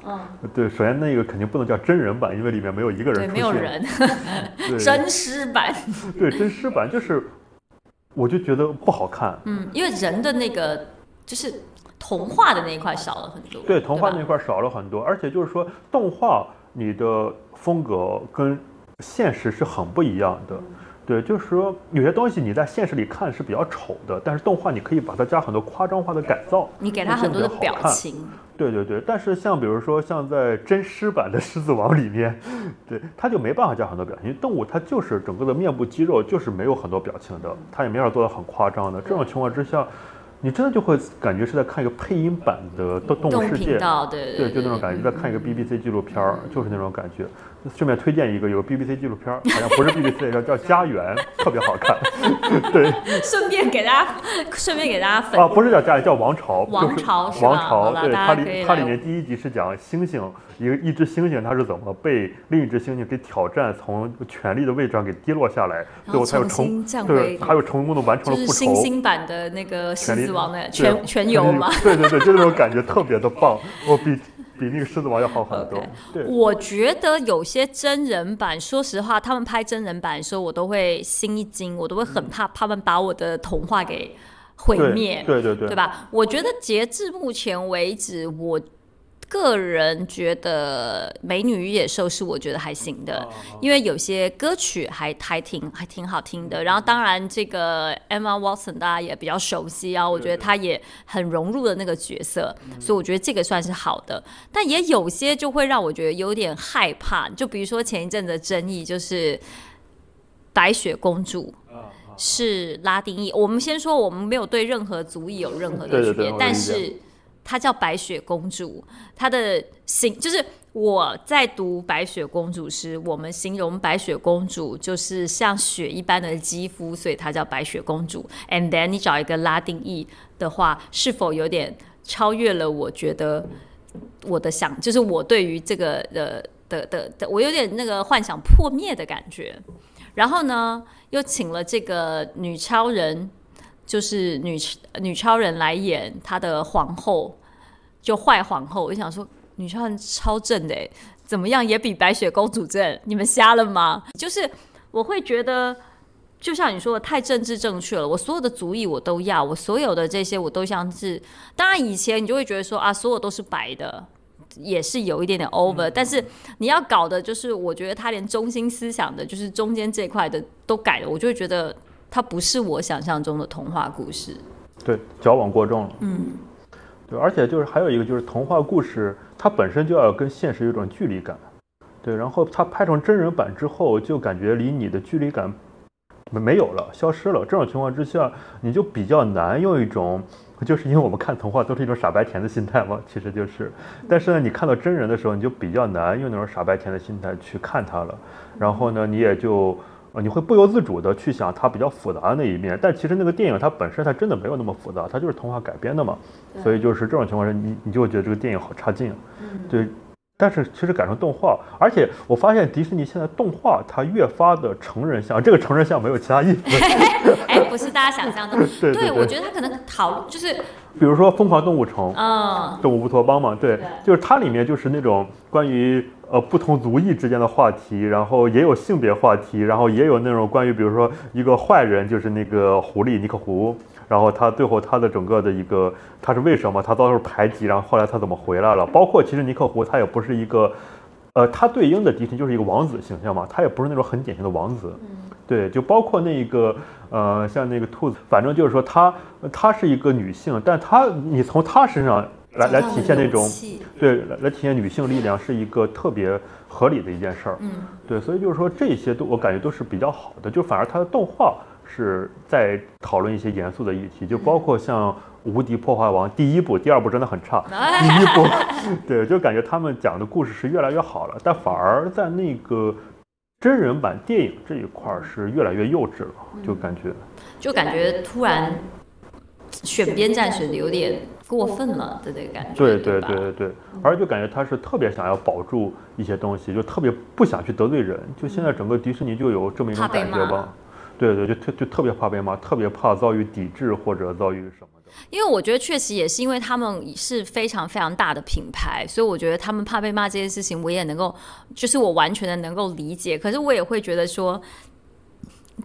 嗯，对，首先那个肯定不能叫真人版，因为里面没有一个人对，没有人，*laughs* 真实版。对真实版就是，我就觉得不好看。嗯，因为人的那个就是童话的那一块少了很多。对，童话吧那块少了很多，而且就是说，动画你的风格跟现实是很不一样的。对，就是说有些东西你在现实里看是比较丑的，但是动画你可以把它加很多夸张化的改造，你给它很多的表。情。对对对，但是像比如说像在真狮版的《狮子王》里面，对，它就没办法加很多表情，因为动物它就是整个的面部肌肉就是没有很多表情的，它也没法做到很夸张的。这种情况之下，你真的就会感觉是在看一个配音版的动物物世界对对，就那种感觉，在看一个 BBC 纪录片儿，就是那种感觉。顺便推荐一个有 BBC 纪录片儿，好像不是 BBC 叫 *laughs* 叫《家园》，特别好看。*laughs* 对顺便给大家，顺便给大家分啊，不是叫家园，叫王朝。王就是朝是吧王朝，对，它里它里面第一集是讲猩猩，一个一只猩猩它是怎么被另一只猩猩给挑战，从权力的位置上给跌落下来，最后它又重对，回它又成功的完成就是了复仇。星星版的那个狮子王的全全游嘛。对对对，就那种感觉特别的棒，我比比那个狮子王要好很多。我觉得有些真人版，说实话，他们拍真人版的时候，我都会心一惊，我都会很怕他们把我的童话给毁对灭，对对对。对吧？我觉得截至目前为止，我个人觉得《美女与野兽》是我觉得还行的，因为有些歌曲还还挺还挺好听的。然后当然这个 Emma Watson 大家也比较熟悉啊，我觉得她也很融入了那个角色，所以我觉得这个算是好的。但也有些就会让我觉得有点害怕，就比如说前一阵的争议就是白雪公主。是拉丁裔。我们先说，我们没有对任何族裔有任何的区别，但是她叫白雪公主，她的形就是我在读白雪公主时，我们形容白雪公主就是像雪一般的肌肤，所以她叫白雪公主。And then 你找一个拉丁裔的话，是否有点超越了？我觉得我的想，就是我对于这个的的的的，我有点那个幻想破灭的感觉。然后呢，又请了这个女超人，就是女女超人来演她的皇后，就坏皇后。我就想说，女超人超正的欸，怎么样也比白雪公主正？你们瞎了吗？就是我会觉得。就像你说的，太政治正确了。我所有的主意我都要，我所有的这些我都像是。当然，以前你就会觉得说啊，所有都是白的，也是有一点点 over、但是你要搞的就是，我觉得他连中心思想的，就是中间这块的都改了，我就会觉得它不是我想象中的童话故事。对，矫枉过正了。嗯，对，而且就是还有一个就是童话故事，它本身就要跟现实有一种距离感。对，然后它拍成真人版之后，就感觉离你的距离感没没有了，消失了。这种情况之下，你就比较难用一种，就是因为我们看童话都是一种傻白甜的心态嘛，其实就是。但是呢，你看到真人的时候，你就比较难用那种傻白甜的心态去看它了。然后呢，你也就。呃，你会不由自主的去想它比较复杂的那一面，但其实那个电影它本身它真的没有那么复杂，它就是童话改编的嘛，所以就是这种情况下，你你就会觉得这个电影好差劲，对。但是其实改成动画，而且我发现迪士尼现在动画它越发的成人像，这个成人像没有其他意思。*laughs* *laughs* 哎，不是大家想象的。对对对我觉得他可能讨就是，比如说《疯狂动物城》，啊，动物乌托邦嘛，对对，就是它里面就是那种关于呃不同族裔之间的话题，然后也有性别话题，然后也有那种关于比如说一个坏人就是那个狐狸尼克胡，然后他最后他的整个的一个他是为什么他遭受排挤，然后后来他怎么回来了，包括其实尼克胡他也不是一个。呃，他对应的迪士尼就是一个王子形象嘛，他也不是那种很典型的王子，对，就包括那个呃，像那个兔子，反正就是说她她是一个女性，但她你从她身上来来体现那种对来来体现女性力量是一个特别合理的一件事儿，嗯，对，所以就是说这些都我感觉都是比较好的，就反而它的动画是在讨论一些严肃的议题，就包括像《无敌破坏王》第一部、第二部真的很差，*laughs* 第一部 *laughs* 对，就感觉他们讲的故事是越来越好了，但反而在那个真人版电影这一块儿是越来越幼稚了，就感觉。就感觉突然选边站选的有点过分了的那个感觉。对对吧对对对，而且就感觉他是特别想要保住一些东西，就特别不想去得罪人。就现在整个迪士尼就有这么一种感觉吧。对对，就特就特别怕被骂，特别怕遭遇抵制或者遭遇什么的。因为我觉得确实也是因为他们是非常非常大的品牌，所以我觉得他们怕被骂这件事情，我也能够，就是我完全的能够理解。可是我也会觉得说，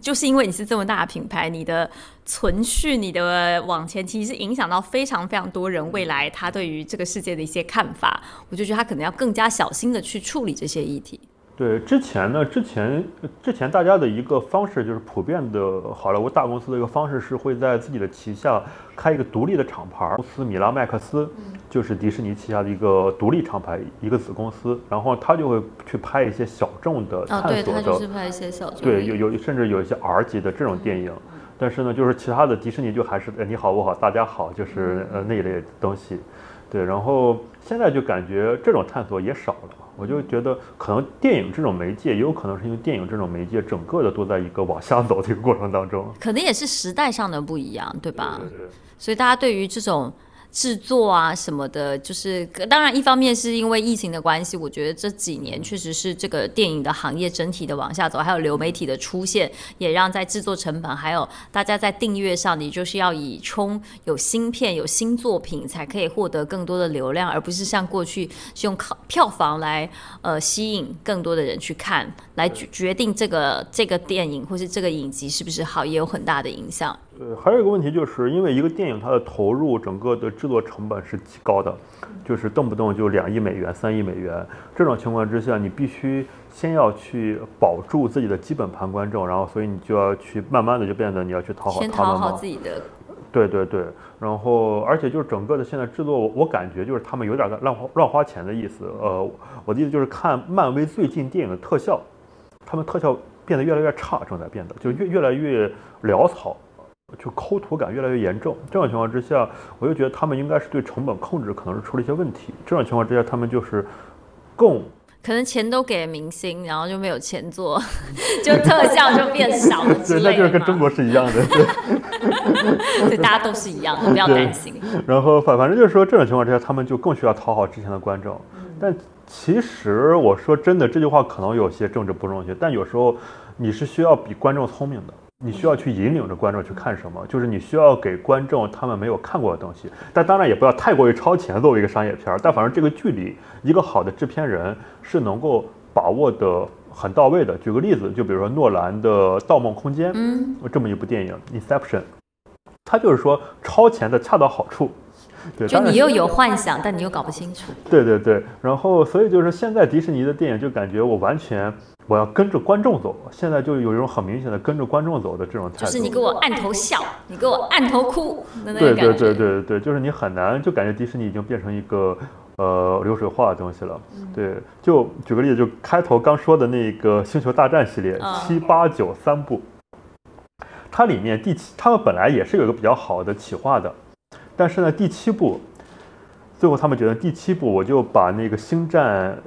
就是因为你是这么大的品牌，你的存续、你的往前，其实是影响到非常非常多人未来他对于这个世界的一些看法。我就觉得他可能要更加小心的去处理这些议题。对，之前呢，之前之前大家的一个方式就是普遍的好莱坞大公司的一个方式是会在自己的旗下开一个独立的厂牌儿公司，米拉麦克斯就是迪士尼旗下的一个独立厂牌，一个子公司，然后他就会去拍一些小众的哦，探，索的，他就是拍一些小众对，有有甚至有一些 R 级的这种电影，但是呢，就是其他的迪士尼就还是呃你好我好大家好，就是呃那一类东西，对，然后现在就感觉这种探索也少了，我就觉得可能电影这种媒介，也有可能是因为电影这种媒介整个的都在一个往下走的一个过程当中，可能也是时代上的不一样，对吧？对对对所以大家对于这种制作啊什么的，就是当然一方面是因为疫情的关系，我觉得这几年确实是这个电影的行业整体的往下走，还有流媒体的出现，也让在制作成本还有大家在订阅上，你就是要以冲有新片、有新作品才可以获得更多的流量，而不是像过去是用靠票房来呃吸引更多的人去看，来决决定这个这个电影或是这个影集是不是好，也有很大的影响。呃，还有一个问题就是因为一个电影它的投入整个的制作成本是极高的，就是动不动就两亿美元、三亿美元，这种情况之下，你必须先要去保住自己的基本盘观众，然后所以你就要去慢慢的就变得你要去讨好先讨好他们嘛自己的对对对，然后而且就是整个的现在制作，我我感觉就是他们有点乱花乱花钱的意思。呃，我的意思就是看漫威最近电影的特效，他们特效变得越来越差，正在变得就越越来越潦草，就抠图感越来越严重。这种情况之下，我就觉得他们应该是对成本控制可能是出了一些问题。这种情况之下，他们就是更可能钱都给明星，然后就没有钱做，*laughs* 就特效就变少了之 *laughs* 对，那类的嘛。就是跟中国是一样的。对。*laughs* 对，大家都是一样的，不要担心。然后反反正就是说，这种情况之下，他们就更需要讨好之前的观众。但其实我说真的，这句话可能有些政治不正确，但有时候你是需要比观众聪明的，你需要去引领着观众去看什么，就是你需要给观众他们没有看过的东西。但当然也不要太过于超前，作为一个商业片儿。但反正这个距离，一个好的制片人是能够把握的很到位的。举个例子，就比如说诺兰的《盗梦空间》，嗯，这么一部电影《Inception》，它就是说超前的恰到好处。对，就你又有幻想，但你又搞不清楚。对对对，然后所以就是现在迪士尼的电影就感觉我完全我要跟着观众走，现在就有一种很明显的跟着观众走的这种态度。就是你给我按头笑，你给我按头哭的那对对个感觉。对对对对，就是你很难就感觉迪士尼已经变成一个呃流水化的东西了。嗯对，就举个例子，就开头刚说的那个《星球大战》系列嗯七八九三部，它里面第七，他们本来也是有一个比较好的企划的，但是呢，第七部，最后他们觉得第七部我就把那个星战。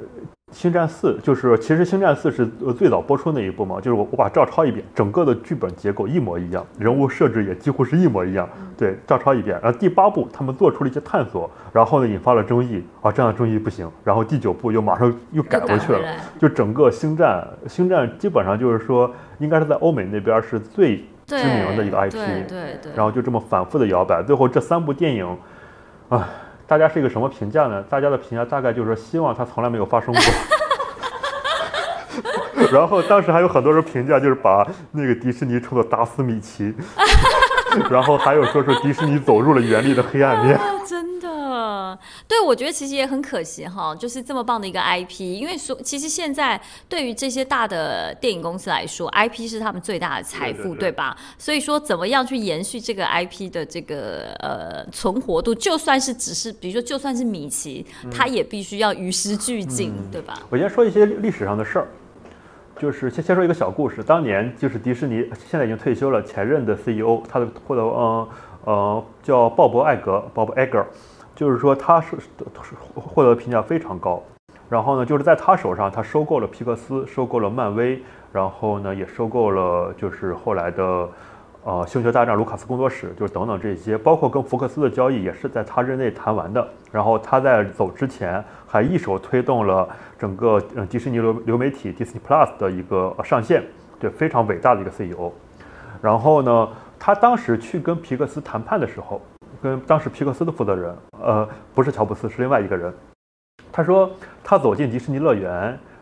星战四就是，其实星战四是呃最早播出那一部嘛，就是我我把照抄一遍，整个的剧本结构一模一样，人物设置也几乎是一模一样，对，照抄一遍。然后第八部他们做出了一些探索，然后呢引发了争议，啊这样的争议不行，然后第九部又马上又改回去了，就整个星战，星战基本上就是说应该是在欧美那边是最知名的一个 IP，对对对。然后就这么反复的摇摆，最后这三部电影，啊，大家是一个什么评价呢？大家的评价大概就是说，希望它从来没有发生过。*laughs* 然后当时还有很多人评价，就是把那个迪士尼称作达斯米奇，然后还有说是迪士尼走入了原力的黑暗面。*laughs* 对我觉得其实也很可惜哈，就是这么棒的一个 IP，因为说其实现在对于这些大的电影公司来说，IP 是他们最大的财富，对吧？所以说怎么样去延续这个 IP 的这个呃存活度，就算是只是比如说就算是米奇，它也必须要与时俱进，对吧？我先说一些历史上的事儿，就是先先说一个小故事。当年就是迪士尼现在已经退休了，前任的 CEO 他的获得呃呃叫鲍勃艾格 （Bob Iger），就是说他是是获得评价非常高。然后呢，就是在他手上，他收购了皮克斯，收购了漫威，然后呢也收购了就是后来的。呃，星球大战卢卡斯工作室，就是等等这些，包括跟福克斯的交易也是在他任内谈完的。然后他在走之前还一手推动了整个呃迪士尼流流媒体 Disney Plus 的一个上线，对，非常伟大的一个 CEO。然后呢，他当时去跟皮克斯谈判的时候，跟当时皮克斯的负责人，呃，不是乔布斯，是另外一个人。他说他走进迪士尼乐园，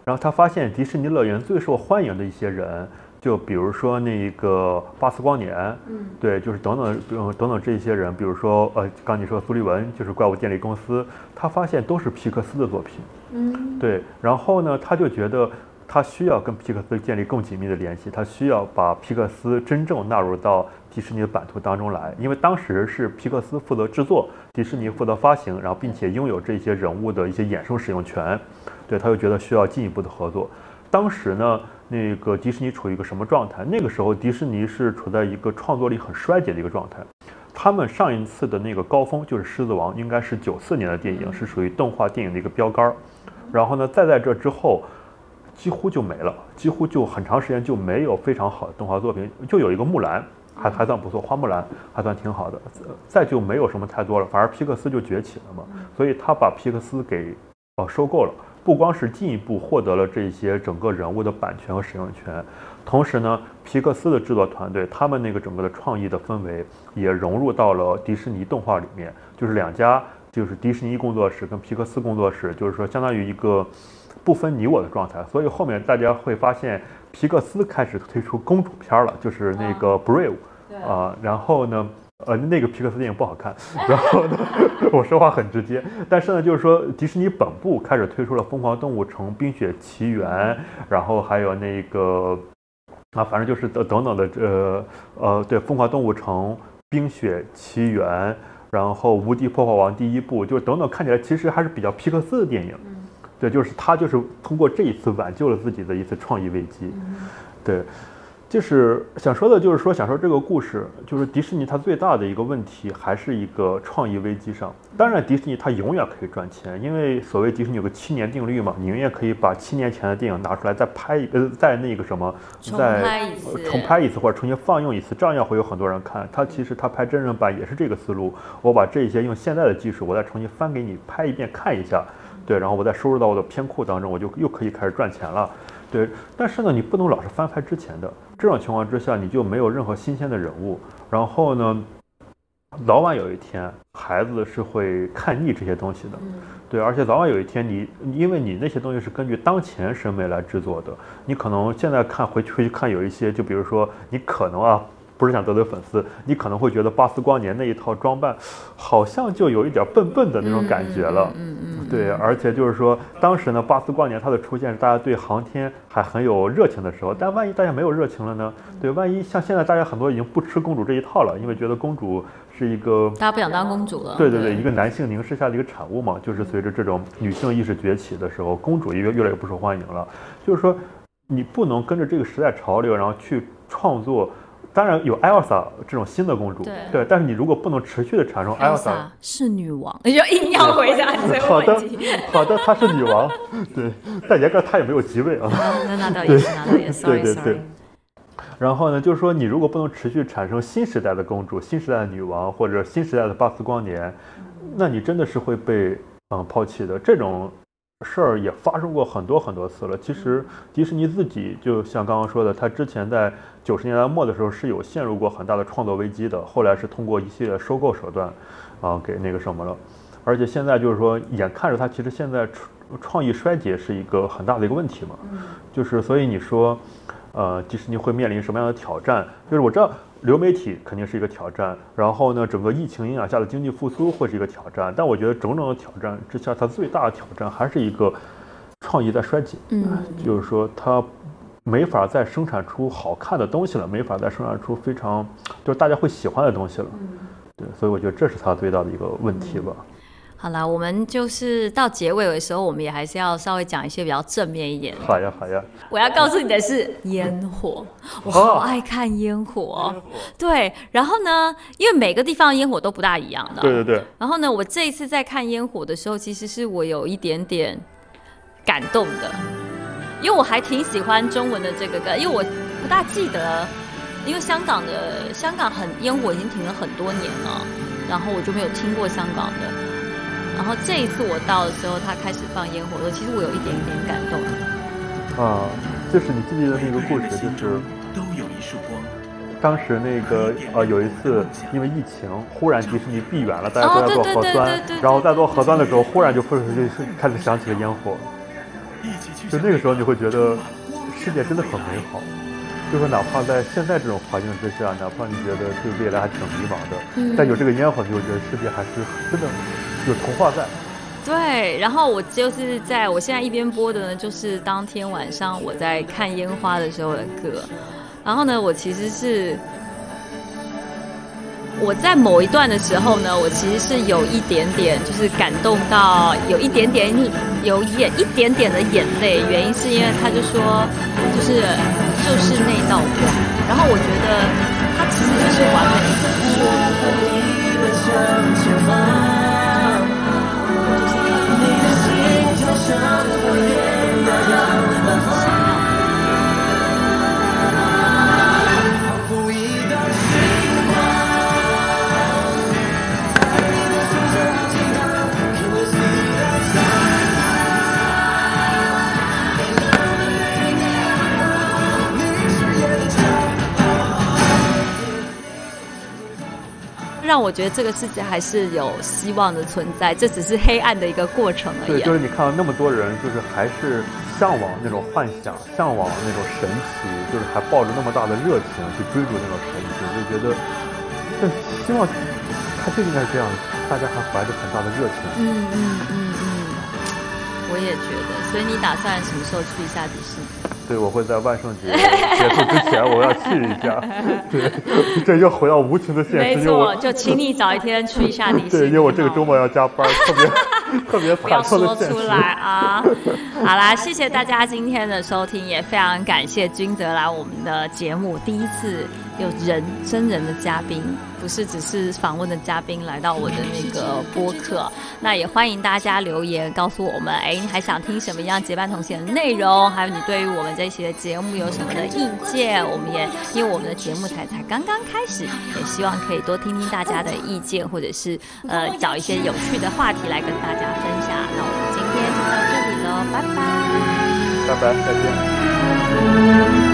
然后他发现迪士尼乐园最受欢迎的一些人。就比如说那个巴斯光年，嗯，对，就是等等，呃，等等这些人，比如说呃，刚你说苏利文，就是怪物电力公司，他发现都是皮克斯的作品，嗯，对，然后呢，他就觉得他需要跟皮克斯建立更紧密的联系，他需要把皮克斯真正纳入到迪士尼的版图当中来，因为当时是皮克斯负责制作，迪士尼负责发行，然后并且拥有这些人物的一些衍生使用权，对，他就觉得需要进一步的合作。当时呢，那个迪士尼处于一个什么状态？那个时候迪士尼是处在一个创作力很衰竭的一个状态。他们上一次的那个高峰就是《狮子王》，应该是九四年的电影，是属于动画电影的一个标杆儿。然后呢，再在这之后，几乎就没了，几乎就很长时间就没有非常好的动画作品，就有一个木兰。还还算不错，花木兰还算挺好的，再就没有什么太多了，反而皮克斯就崛起了嘛，所以他把皮克斯给呃收购了，不光是进一步获得了这些整个人物的版权和使用权，同时呢，皮克斯的制作团队他们那个整个的创意的氛围也融入到了迪士尼动画里面，就是两家就是迪士尼工作室跟皮克斯工作室，就是说相当于一个不分你我的状态，所以后面大家会发现皮克斯开始推出公主片了，就是那个 Brave 啊、然后呢。呃，那个皮克斯电影不好看，然后呢，*laughs* 我说话很直接，但是呢，就是说迪士尼本部开始推出了《疯狂动物城》《冰雪奇缘》，然后还有那个啊，反正就是等等等的，呃呃，对，《疯狂动物城》《冰雪奇缘》，然后《无敌破坏王》第一部，就是等等，看起来其实还是比较皮克斯的电影。对，就是他就是通过这一次挽救了自己的一次创意危机。对，就是想说的，就是说想说这个故事，就是迪士尼它最大的一个问题还是一个创意危机上。当然，迪士尼它永远可以赚钱，因为所谓迪士尼有个七年定律嘛，你永远可以把七年前的电影拿出来再拍一呃再那个什么重再拍一次呃重拍一次或者重新放映一次，照样会有很多人看。它其实它拍真人版也是这个思路，我把这些用现在的技术，我再重新翻给你拍一遍看一下，对，然后我再收入到我的片库当中，我就又可以开始赚钱了。对，但是呢，你不能老是翻拍之前的，这种情况之下，你就没有任何新鲜的人物。然后呢，早晚有一天，孩子是会看腻这些东西的。对，而且早晚有一天你，因为你那些东西是根据当前审美来制作的，你可能现在看回去回去看有一些，就比如说你可能啊，不是想得罪粉丝，你可能会觉得巴斯光年那一套装扮，好像就有一点笨笨的那种感觉了。嗯嗯嗯，对，而且就是说，当时呢，巴斯光年它的出现是大家对航天还很有热情的时候，但万一大家没有热情了呢？对，万一像现在大家很多已经不吃公主这一套了，因为觉得公主是一个大家不想当公主了。对对对，一个男性凝视下的一个产物嘛，就是随着这种女性意识崛起的时候，公主也越越来越不受欢迎了。就是说，你不能跟着这个时代潮流，然后去创作。当然有艾尔莎这种新的公主，对但是你如果不能持续的产生艾尔莎，Elsa 是女王，*laughs* 你就硬要回答这好的个问题。*laughs* 好的，她是女王，*laughs* 对，但严格她也没有即位啊。啊那那倒也是，那倒也是对对对。然后呢，就是说，你如果不能持续产生新时代的公主、新时代的女王或者新时代的巴斯光年，那你真的是会被嗯抛弃的。这种事儿也发生过很多很多次了。其实迪士尼自己就像刚刚说的，他之前在九十年代末的时候是有陷入过很大的创作危机的，后来是通过一系列收购手段啊给那个什么了。而且现在就是说，眼看着它其实现在创创意衰竭是一个很大的一个问题嘛，就是所以你说，呃，迪士尼会面临什么样的挑战？就是我知道流媒体肯定是一个挑战，然后呢，整个疫情影响下的经济复苏会是一个挑战，但我觉得种种的挑战之下，它最大的挑战还是一个创意在衰竭，嗯，就是说它没法再生产出好看的东西了，没法再生产出非常就是大家会喜欢的东西了，对，所以我觉得这是它最大的一个问题吧。好了，我们就是到结尾的时候，我们也还是要稍微讲一些比较正面一点的。好呀，好呀，*laughs* 我要告诉你的是烟火，*laughs* 我好爱看烟火哦。对，然后呢，因为每个地方的烟火都不大一样的。对对对，然后呢，我这一次在看烟火的时候，其实是我有一点点感动的，因为我还挺喜欢中文的这个歌，因为我不大记得，因为香港的香港很烟火已经停了很多年了，然后我就没有听过香港的。然后这一次我到的时候，他开始放烟火的时候，其实我有一点点感动。啊，就是你记不记得那个故事，就是都有一束光。当时那个呃有一次因为疫情，忽然迪士尼闭园了，大家哦都在做核酸然后在做核酸的时候，忽然就会就开始响起了烟火，就那个时候你会觉得世界真的很美好。就是哪怕在现在这种环境之下，哪怕你觉得对未来还挺迷茫的，嗯但有这个烟火，你就觉得世界还是真的有童话在。对，然后我就是在我现在一边播的呢，就是当天晚上我在看烟花的时候的歌。然后呢，我其实是我在某一段的时候呢，我其实是有一点点就是感动到有一点点有眼一点点的眼泪，原因是因为他就说就是就是那道光，然后我觉得他其实就是完美的说。让我觉得这个世界还是有希望的存在，这只是黑暗的一个过程而，已对。就是你看到那么多人，就是还是向往那种幻想，向往那种神奇，就是还抱着那么大的热情去追逐那种神奇，就觉得，就希望它就应该是这样，大家还怀着很大的热情。嗯嗯嗯嗯，我也觉得。所以你打算什么时候去一下迪士尼？对，我会在万圣节结束之前，我要去一下。*laughs* 对，这又回到无情的现实，没错，就请你早一天去一下迪士尼。对，因为我这个周末要加班，特别 *laughs* 特别惨痛说的现实。出来啊！好啦，谢谢大家今天的收听，也非常感谢君泽来我们的节目，第一次有人真人的嘉宾，不是只是访问的嘉宾来到我的那个播客。那也欢迎大家留言告诉我们，哎，你还想听什么样结伴同行的内容？还有你对于我们这一期的节目有什么的意见？我们也因为我们的节目才才刚刚开始，也希望可以多听听大家的意见，或者是呃找一些有趣的话题来跟大家分享。那我们今天就到这里喽，拜拜。拜拜，再见。